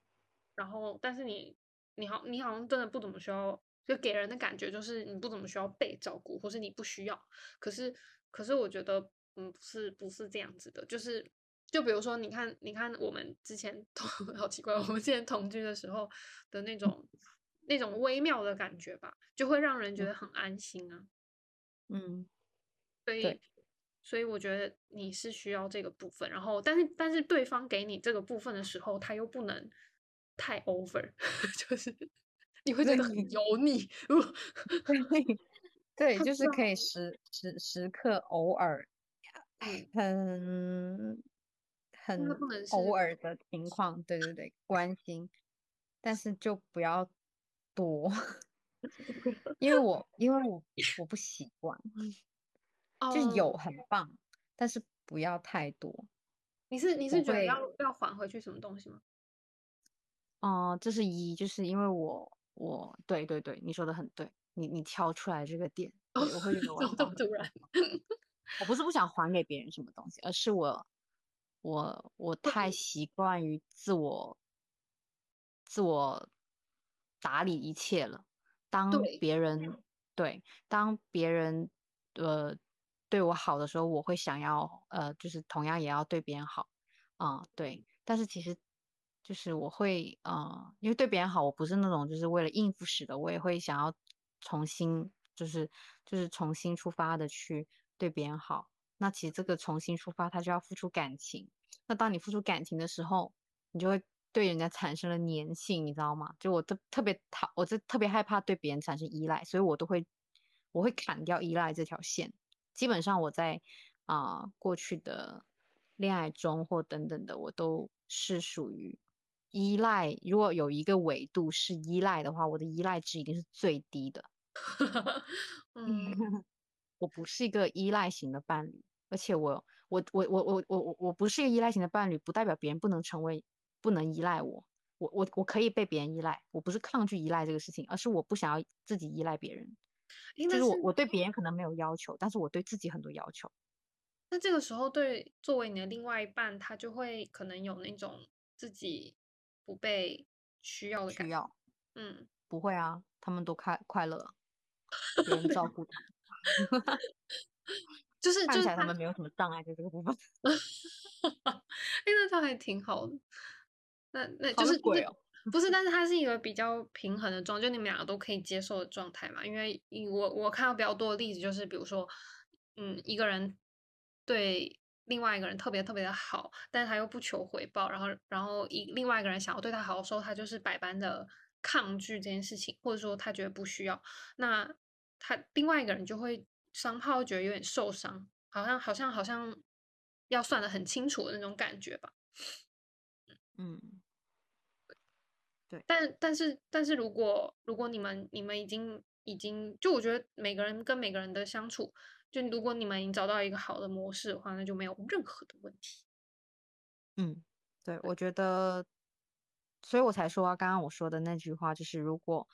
S1: 然后但是你你好你好像真的不怎么需要，就给人的感觉就是你不怎么需要被照顾，或是你不需要。可是可是我觉得嗯不是不是这样子的，就是就比如说你看你看我们之前同 <laughs> 好奇怪，我们之前同居的时候的那种那种微妙的感觉吧，就会让人觉
S2: 嗯
S1: 得很安心啊。
S2: 嗯，
S1: 所以，所以我觉得你是需要这个部分，然后但是但是对方给你这个部分的时候，他又不能太 over，<laughs> 就是你会觉得很油腻。
S2: 对 <laughs> 对，就是可以时时时刻偶尔
S1: 嗯，
S2: 很偶尔的情况，对对对，关心，但是就不要多，<laughs> 因为我因为我我不习惯，<laughs> 就有
S1: 哦，
S2: 很棒，但是不要太多。
S1: 你是你是觉得要要还回去什么东西吗？
S2: 哦、这是一，就是因为我我对对对，你说的很对，你你挑出来这个点，我会觉得我
S1: 突然？<laughs>
S2: 我不是不想还给别人什么东西，而是我我我太习惯于自我自我打理一切了。当别人对当别人呃对我好的时候，我会想要呃就是同样也要对别人好啊、对。但是其实就是我会呃，因为对别人好，我不是那种就是为了应付使的，我也会想要重新就是就是重新出发的去对别人好。那其实这个重新出发，他就要付出感情。那当你付出感情的时候，你就会对人家产生了粘性，你知道吗？就我特特别讨，我这特别害怕对别人产生依赖，所以我都会我会砍掉依赖这条线。基本上我在啊、过去的恋爱中或等等的，我都是属于依赖。如果有一个维度是依赖的话，我的依赖值一定是最低的。<laughs>
S1: 嗯，<laughs>
S2: 我不是一个依赖型的伴侣，而且我我我我我我我我不是一个依赖型的伴侣，不代表别人不能成为不能依赖我。我我我可以被别人依赖，我不是抗拒依赖这个事情，而是我不想要自己依赖别人。就是我我对别人可能没有要求，但是我对自己很多要求。
S1: 那这个时候对作为你的另外一半，他就会可能有那种自己不被需要的感觉。
S2: 需要
S1: 嗯，
S2: 不会啊，他们都快快乐，<laughs> 别人照顾他，<laughs>
S1: 就是就是
S2: 看起来他们没有什么障碍在这个部分。<laughs>
S1: 哎，那这样还挺好的。那那就是就是
S2: 个鬼哦
S1: 不是，但是它是一个比较平衡的状态，就你们两个都可以接受的状态嘛。因为以我我看到比较多的例子，就是比如说，嗯，一个人对另外一个人特别特别的好，但是他又不求回报，然后然后一另外一个人想要对他好的时候，他就是百般的抗拒这件事情，或者说他觉得不需要，那他另外一个人就会伤炮觉得有点受伤，好像好像好像要算的很清楚的那种感觉吧。
S2: 嗯，对
S1: 但但是但是如果如果你们你们已经已经就我觉得每个人跟每个人的相处，就如果你们已经找到一个好的模式的话，那就没有任何的问题。
S2: 嗯，对，我觉得，所以我才说啊，刚刚我说的那句话，就是如果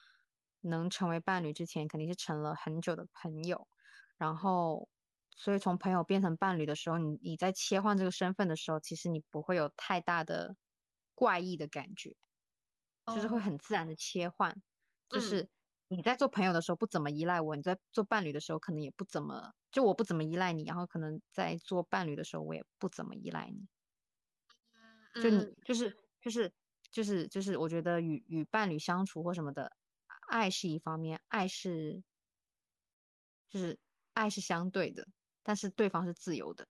S2: 能成为伴侣之前，肯定是成了很久的朋友，然后，所以从朋友变成伴侣的时候，你你在切换这个身份的时候，其实你不会有太大的怪异的感觉，就是会
S1: 哦。
S2: 很自然的切换，就
S1: 嗯。
S2: 是你在做朋友的时候不怎么依赖我，你在做伴侣的时候可能也不怎么，就我不怎么依赖你，然后可能在做伴侣的时候我也不怎么依赖你。就你
S1: 嗯。
S2: 就是就是就是就是，我觉得与与伴侣相处或什么的，爱是一方面，爱是就是爱是相对的，但是对方是自由的。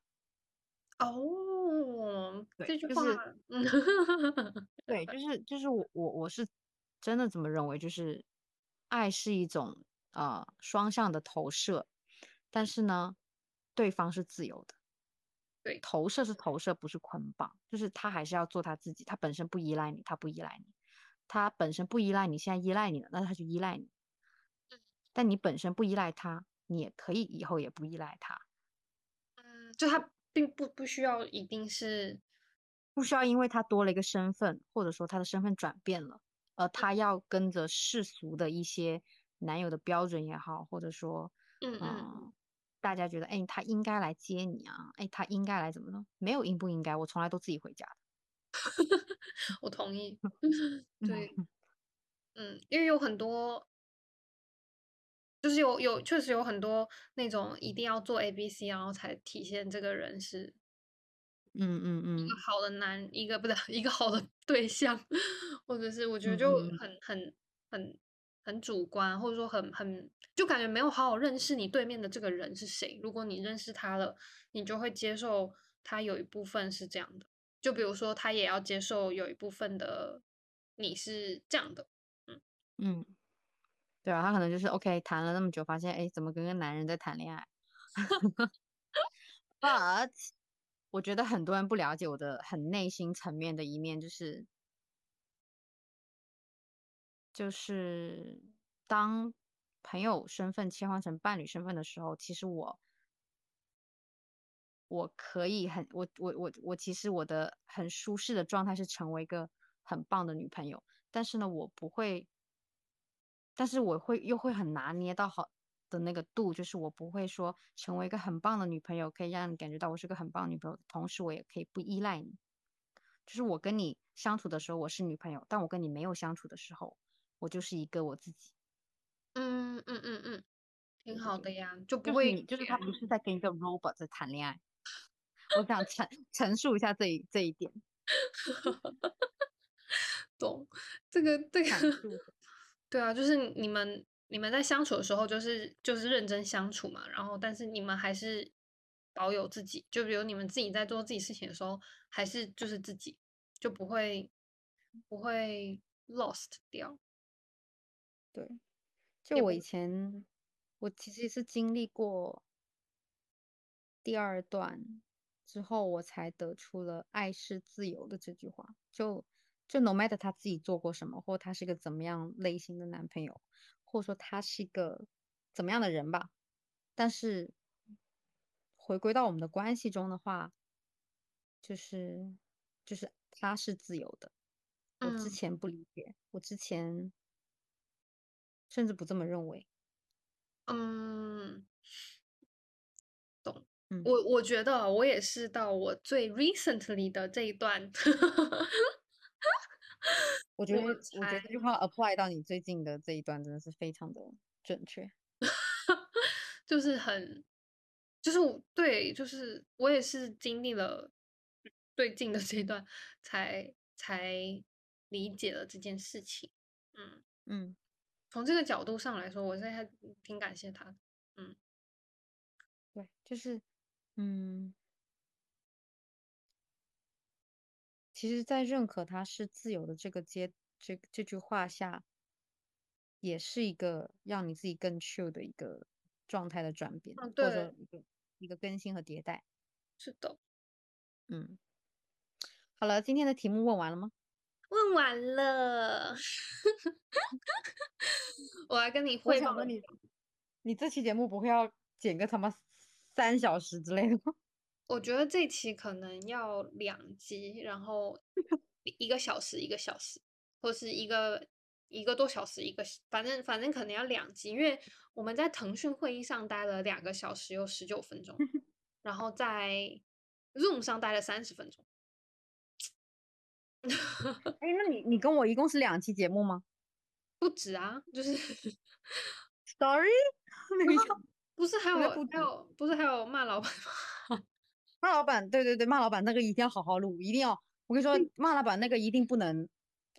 S1: 哦，这句话，
S2: 就是
S1: 嗯，<laughs>
S2: 对，就是就是我我我是真的这么认为，就是爱是一种呃双向的投射，但是呢，对方是自由的。
S1: 对
S2: 投射是投射，不是捆绑，就是他还是要做他自己，他本身不依赖你，他不依赖你，他本身不依赖你，现在依赖你了，那他就依赖你。但你本身不依赖他，你也可以以后也不依赖他，
S1: 嗯，就他并不不需要一定是，
S2: 不需要因为他多了一个身份，或者说他的身份转变了，而他要跟着世俗的一些男友的标准也好，或者说，
S1: 嗯
S2: 大家觉得，哎，他应该来接你啊，哎，他应该来怎么呢？没有应不应该，我从来都自己回家的。<laughs>
S1: 我同意。<laughs> 对，嗯，因为有很多，就是有有确实有很多那种一定要做 A B C，然后才体现这个人是
S2: 嗯嗯嗯
S1: 一个
S2: 嗯
S1: 好的男，一个不是 <laughs> 一个好的对象，或者是我觉得
S2: 嗯
S1: 就
S2: 嗯
S1: 很很很很主观，或者说很很就感觉没有好好认识你对面的这个人是谁。如果你认识他了，你就会接受他有一部分是这样的，就比如说他也要接受有一部分的你是这样的。
S2: 嗯，对啊，他可能就是 OK，谈了那么久，发现哎，怎么跟个男人在谈恋爱？<laughs> But 我觉得很多人不了解我的很内心层面的一面，就是就是当朋友身份切换成伴侣身份的时候，其实我我可以很我我我我其实我的很舒适的状态是成为一个很棒的女朋友，但是呢，我不会，但是我会又会很拿捏到好的那个度，就是我不会说成为一个很棒的女朋友，可以让你感觉到我是个很棒的女朋友，同时我也可以不依赖你。就是我跟你相处的时候我是女朋友，但我跟你没有相处的时候，我就是一个我自己。
S1: 嗯嗯嗯嗯，挺好的呀，就不会，
S2: 就是他不是在跟一个 robot 在谈恋爱。我想陈陈述一下这一这一点，<laughs>
S1: 懂这个这个。<laughs> 对啊，就是你们你们在相处的时候，就是就是认真相处嘛，然后但是你们还是保有自己，就比如你们自己在做自己事情的时候，还是就是自己，就不会不会 lost 掉，
S2: 对，就我以前，我其实是经历过第二段之后，我才得出了“爱是自由”的这句话。就就 no matter 他自己做过什么，或他是一个怎么样类型的男朋友，或者说他是一个怎么样的人吧，但是回归到我们的关系中的话，就是就是他是自由的。我之
S1: 嗯
S2: 前不理解，我之前甚至不这么认为。
S1: 嗯。
S2: 嗯，
S1: 我我觉得我也是到我最 recently 的这一段，我 <laughs>
S2: 我觉得，我觉得这句话 apply 到你最近的这一段，真的是非常的准确。<laughs>
S1: 就是很，就是我对，就是我也是经历了最近的这一段，才才理解了这件事情。嗯，
S2: 嗯，
S1: 从这个角度上来说，我现在还挺感谢他的。嗯
S2: 对，就是，嗯，其实，在认可他是自由的这个阶这这句话下，也是一个让你自己更 chill 的一个状态的转变，
S1: 嗯，
S2: 或者一个一个更新和迭代。
S1: 是的，
S2: 嗯，好了，今天的题目问完了吗？
S1: 问完了，<laughs> 我来跟你
S2: 我
S1: 汇报
S2: 你这期节目不会要剪个他妈三小时之类的吗？<laughs>
S1: 我觉得这期可能要两集，然后一一个小时一个小时，或是一个一个多小时一个，反正反正可能要两集，因为我们在腾讯会议上待了两个小时又十九分钟，<laughs> 然后在 Zoom 上待了三十分钟。<laughs>
S2: 哎，那你你跟我一共是两期节目吗
S1: 不止啊，就是
S2: ？Sorry，那个
S1: 不是还有
S2: 不止
S1: 还有不是还有骂老板吗？<laughs>
S2: 骂老板，对对对，骂老板那个一定要好好录，一定要。我跟你说，骂老板那个一定不能，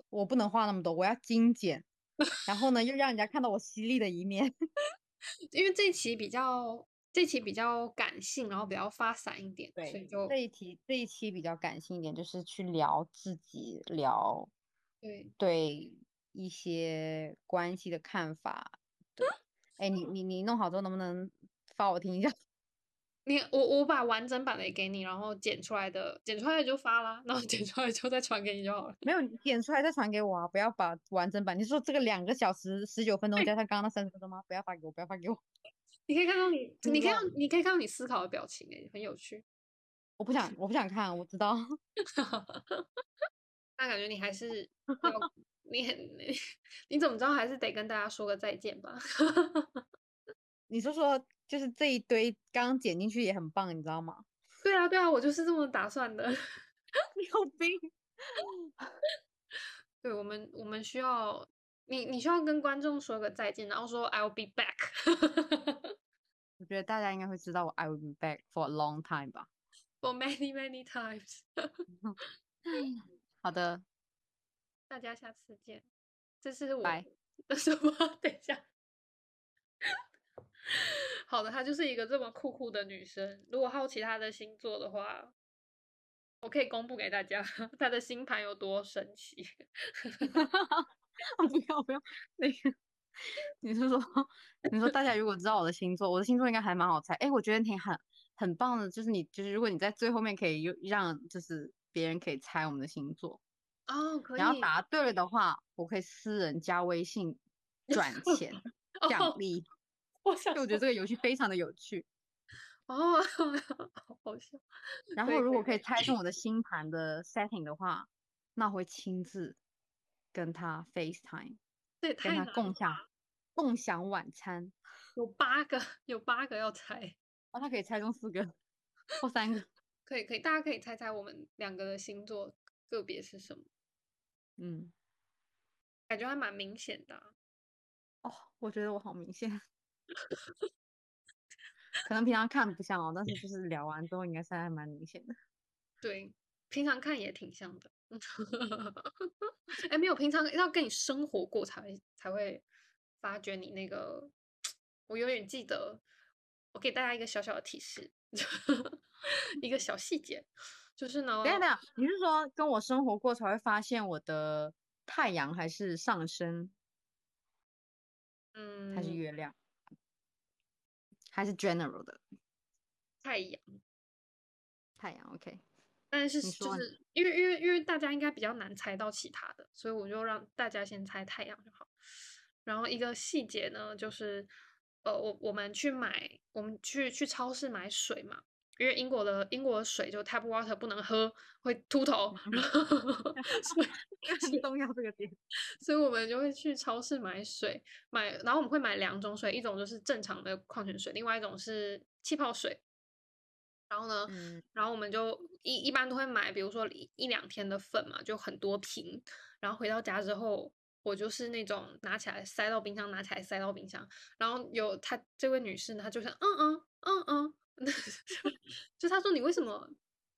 S2: 我不能话那么多，我要精简，<laughs> 然后呢，又让人家看到我犀利的一面。<laughs>
S1: 因为这一期比较这期比较感性，然后比较发散一点，所以，就
S2: 这一题这一期比较感性一点，就是去聊自己，聊
S1: 对
S2: 对一些关系的看法。对，哎，你你你弄好之后能不能发我听一下？<laughs>
S1: 你我我把完整版的也给你，然后剪出来的剪出来的就发啦，然后剪出来就再传给你就好了。
S2: 没有，你剪出来再传给我啊！不要把完整版。你说这个两个小时十九分钟加上刚刚那三十分钟吗？不要发给我，不要发给我。<laughs>
S1: 你可以看到你，<laughs> 你可以你可以看到你思考的表情，哎，很有趣。
S2: 我不想，我不想看，我知道。
S1: 那感觉你还是要你很 <laughs> 你怎么知道还是得跟大家说个再见吧？<laughs>
S2: 你说说，就是这一堆刚刚剪进去也很棒，你知道吗？
S1: 对啊对啊，我就是这么打算的。<laughs>
S2: 你有病！
S1: 对我们我们需要你你需要跟观众说个再见，然后说 I'll be back
S2: 我觉得大家应该会知道我 I will be back for a long time 吧。
S1: for many many times。
S2: 好的，
S1: 大家下次见。这是我
S2: 拜
S1: 的 <laughs> 什么？<laughs> 等一下。好的，她就是一个这么酷酷的女生。如果好奇她的星座的话，我可以公布给大家 <laughs> 她的星盘有多神奇。
S2: 不要不要，那个你是说你说大家如果知道我的星座，我的星座应该还蛮好猜。哎，我觉得挺很很棒的，就是你就是如果你在最后面可以有让就是别人可以猜我们的星座，
S1: 哦，可以。
S2: 然后答对了的话，我可以私人加微信 <laughs> 转钱奖
S1: 哦 <laughs>
S2: 励。
S1: 我想
S2: 就我觉得这个游戏非常的有趣。<laughs>
S1: 哦，好笑。
S2: 然后如果可以猜中我的星盘的 setting 的话，那会亲自跟他 FaceTime，
S1: 对，
S2: 跟他共享共享晚餐。
S1: 有八个，有八个要猜。
S2: 哦，他可以猜中四个或三个。
S1: 可以，可以，大家可以猜猜我们两个的星座个别是什么？
S2: 嗯，
S1: 感觉还蛮明显的。
S2: 哦，我觉得我好明显。可能平常看不像哦，但是就是聊完之后，应该是还蛮明显的。
S1: 对，平常看也挺像的。<laughs> 哎，没有，平常要跟你生活过才才会发觉你那个。我有点记得，我给大家一个小小的提示，<laughs> 一个小细节，就是呢。
S2: 等下等下，你是说跟我生活过才会发现我的太阳还是上升？
S1: 嗯，
S2: 还是月亮？还是 general 的
S1: 太阳？
S2: 太阳 OK。
S1: 但是就是因为因为因为大家应该比较难猜到其他的，所以我就让大家先猜太阳就好。然后一个细节呢，就是。呃，我我们去买，我们去去超市买水嘛，因为英国的英国的水就 tap water 不能喝，会秃头，<laughs>
S2: 所以 <laughs> 很重要这个点，<laughs>
S1: 所以我们就会去超市买水，买，然后我们会买两种水，一种就是正常的矿泉水，另外一种是气泡水。然后呢，然后我们就一一般都会买，比如说一一两天的粉嘛，就很多瓶，然后回到家之后。我就是那种拿起来塞到冰箱，拿起来塞到冰箱。然后有她这位女士呢，她就想，嗯嗯嗯嗯，<laughs> 就他说你为什么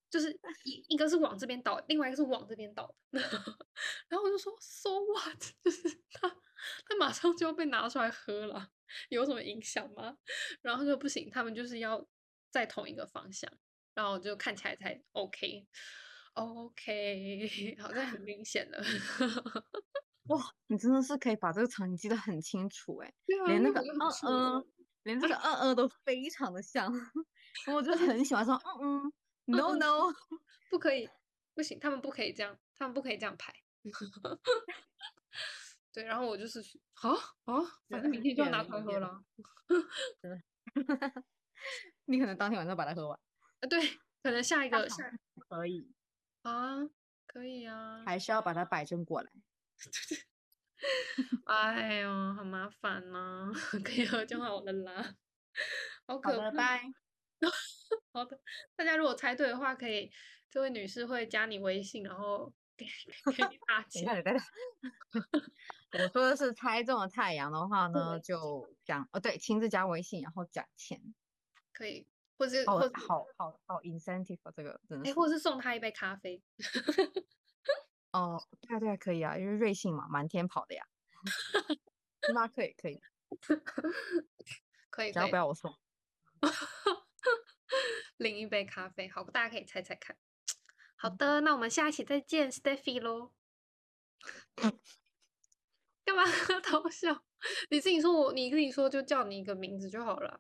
S1: 就是一一个是往这边倒，另外一个是往这边倒。<laughs> 然后我就说，so what？<laughs> 就是他他马上就要被拿出来喝了，有什么影响吗？然后就不行，他们就是要在同一个方向，然后就看起来才 OK，OK，好像很明显了。
S2: 哇，你真的是可以把这个场景记得很清楚哎，连那个嗯嗯，连这个嗯嗯都非常的像，我就很喜欢说嗯嗯，no no，
S1: 不可以，不行，他们不可以这样，他们不可以这样排。<laughs> <laughs> 对，然后我就是好啊，反正明天就要拿出来喝了。
S2: 你可能当天晚上把它喝完。
S1: 啊，对，可能下一个下
S2: 可以
S1: 啊，可以啊，
S2: 还是要把它摆正过来。<laughs> <laughs>
S1: 哎呦，好麻烦呐！<laughs> 可以喝就好了啦。好可
S2: 怕。拜。<laughs>
S1: 好的，大家如果猜对的话，可以这位女士会加你微信，然后给给你打钱。
S2: 我说的是猜中了太阳的话呢，就讲哦，对，亲自加微信，然后讲钱。
S1: 可以，或者
S2: 好好好好 incentive 这个真的。
S1: 哎，或者是送他一杯咖啡。
S2: 哦，对啊，对啊，可以啊，因为瑞幸嘛，满天跑的呀。那可以，可以，
S1: 可以，
S2: 只要不要我送。<laughs>
S1: 另一杯咖啡，好，大家可以猜猜看。好的，那我们下一期再见，Stephy 喽。干嘛偷笑？<laughs> 你自己说，我你自己说，就叫你一个名字就好了。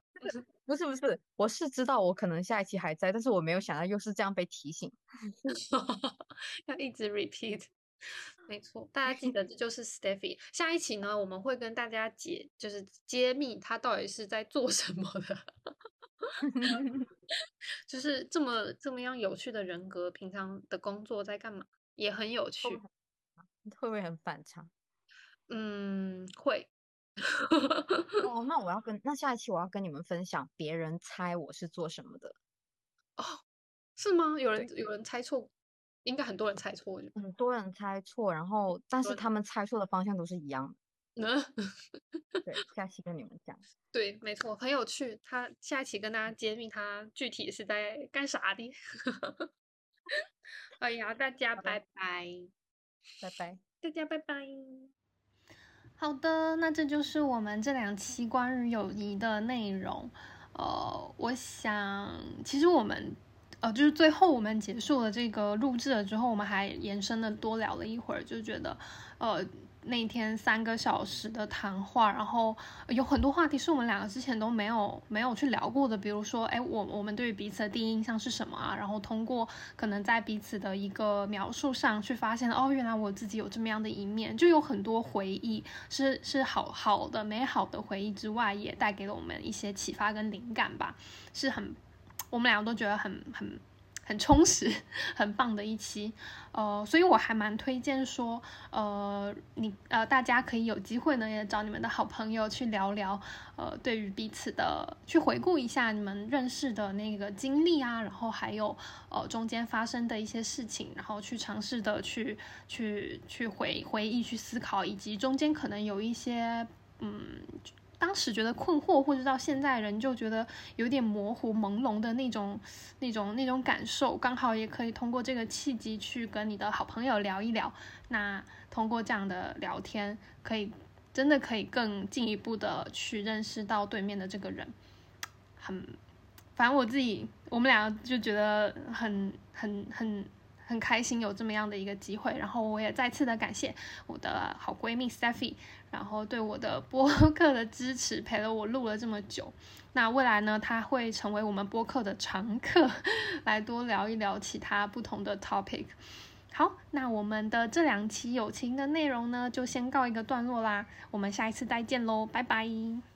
S2: 不是不是，我是知道我可能下一期还在，但是我没有想到又是这样被提醒，<laughs>
S1: 要一直 repeat。<laughs> 没错，大家记得这就是 Stephy。下一期呢，我们会跟大家解，就是揭秘他到底是在做什么的，就是这么这么样有趣的人格，平常的工作在干嘛，也很有趣，
S2: 会不会很反常？
S1: 嗯，会。
S2: 哦，那我要跟那下一期我要跟你们分享别人猜我是做什么的
S1: 哦，是吗？有人有人猜错，应该很多人猜错，
S2: 很多人猜错，然后但是他们猜错的方向都是一样的。对，下期跟你们讲。<laughs>
S1: 对，没错，很有趣。他下一期跟大家揭秘他具体是在干啥的。<laughs> 哎呀，大家拜拜，
S2: 拜拜，
S1: 大家拜拜。好的，那这就是我们这两期关于友谊的内容。呃，我想，其实我们，呃，就是最后我们结束了这个录制了之后，我们还延伸的多聊了一会儿，就觉得，呃。那天三个小时的谈话，然后有很多话题是我们两个之前都没有没有去聊过的，比如说，哎，我我们对于彼此的第一印象是什么啊？然后通过可能在彼此的一个描述上去发现，哦，原来我自己有这么样的一面，就有很多回忆，是是好好的美好的回忆之外，也带给了我们一些启发跟灵感吧，是很我们两个都觉得很很。很充实、<laughs> 很棒的一期，呃，所以我还蛮推荐说，呃，你呃，大家可以有机会呢，也找你们的好朋友去聊聊，呃，对于彼此的去回顾一下你们认识的那个经历啊，然后还有呃中间发生的一些事情，然后去尝试的去去去回回忆、去思考，以及中间可能有一些嗯。当时觉得困惑，或者到现在人就觉得有点模糊、朦胧的那种、那种、那种感受，刚好也可以通过这个契机去跟你的好朋友聊一聊。那通过这样的聊天，可以真的可以更进一步的去认识到对面的这个人。很，反正我自己，我们俩就觉得很、很、很。很开心有这么样的一个机会，然后我也再次的感谢我的好闺蜜 Stephy，然后对我的播客的支持，陪了我录了这么久。那未来呢，她会成为我们播客的常客，来多聊一聊其他不同的 topic。好，那我们的这两期友情的内容呢，就先告一个段落啦，我们下一次再见喽，拜拜。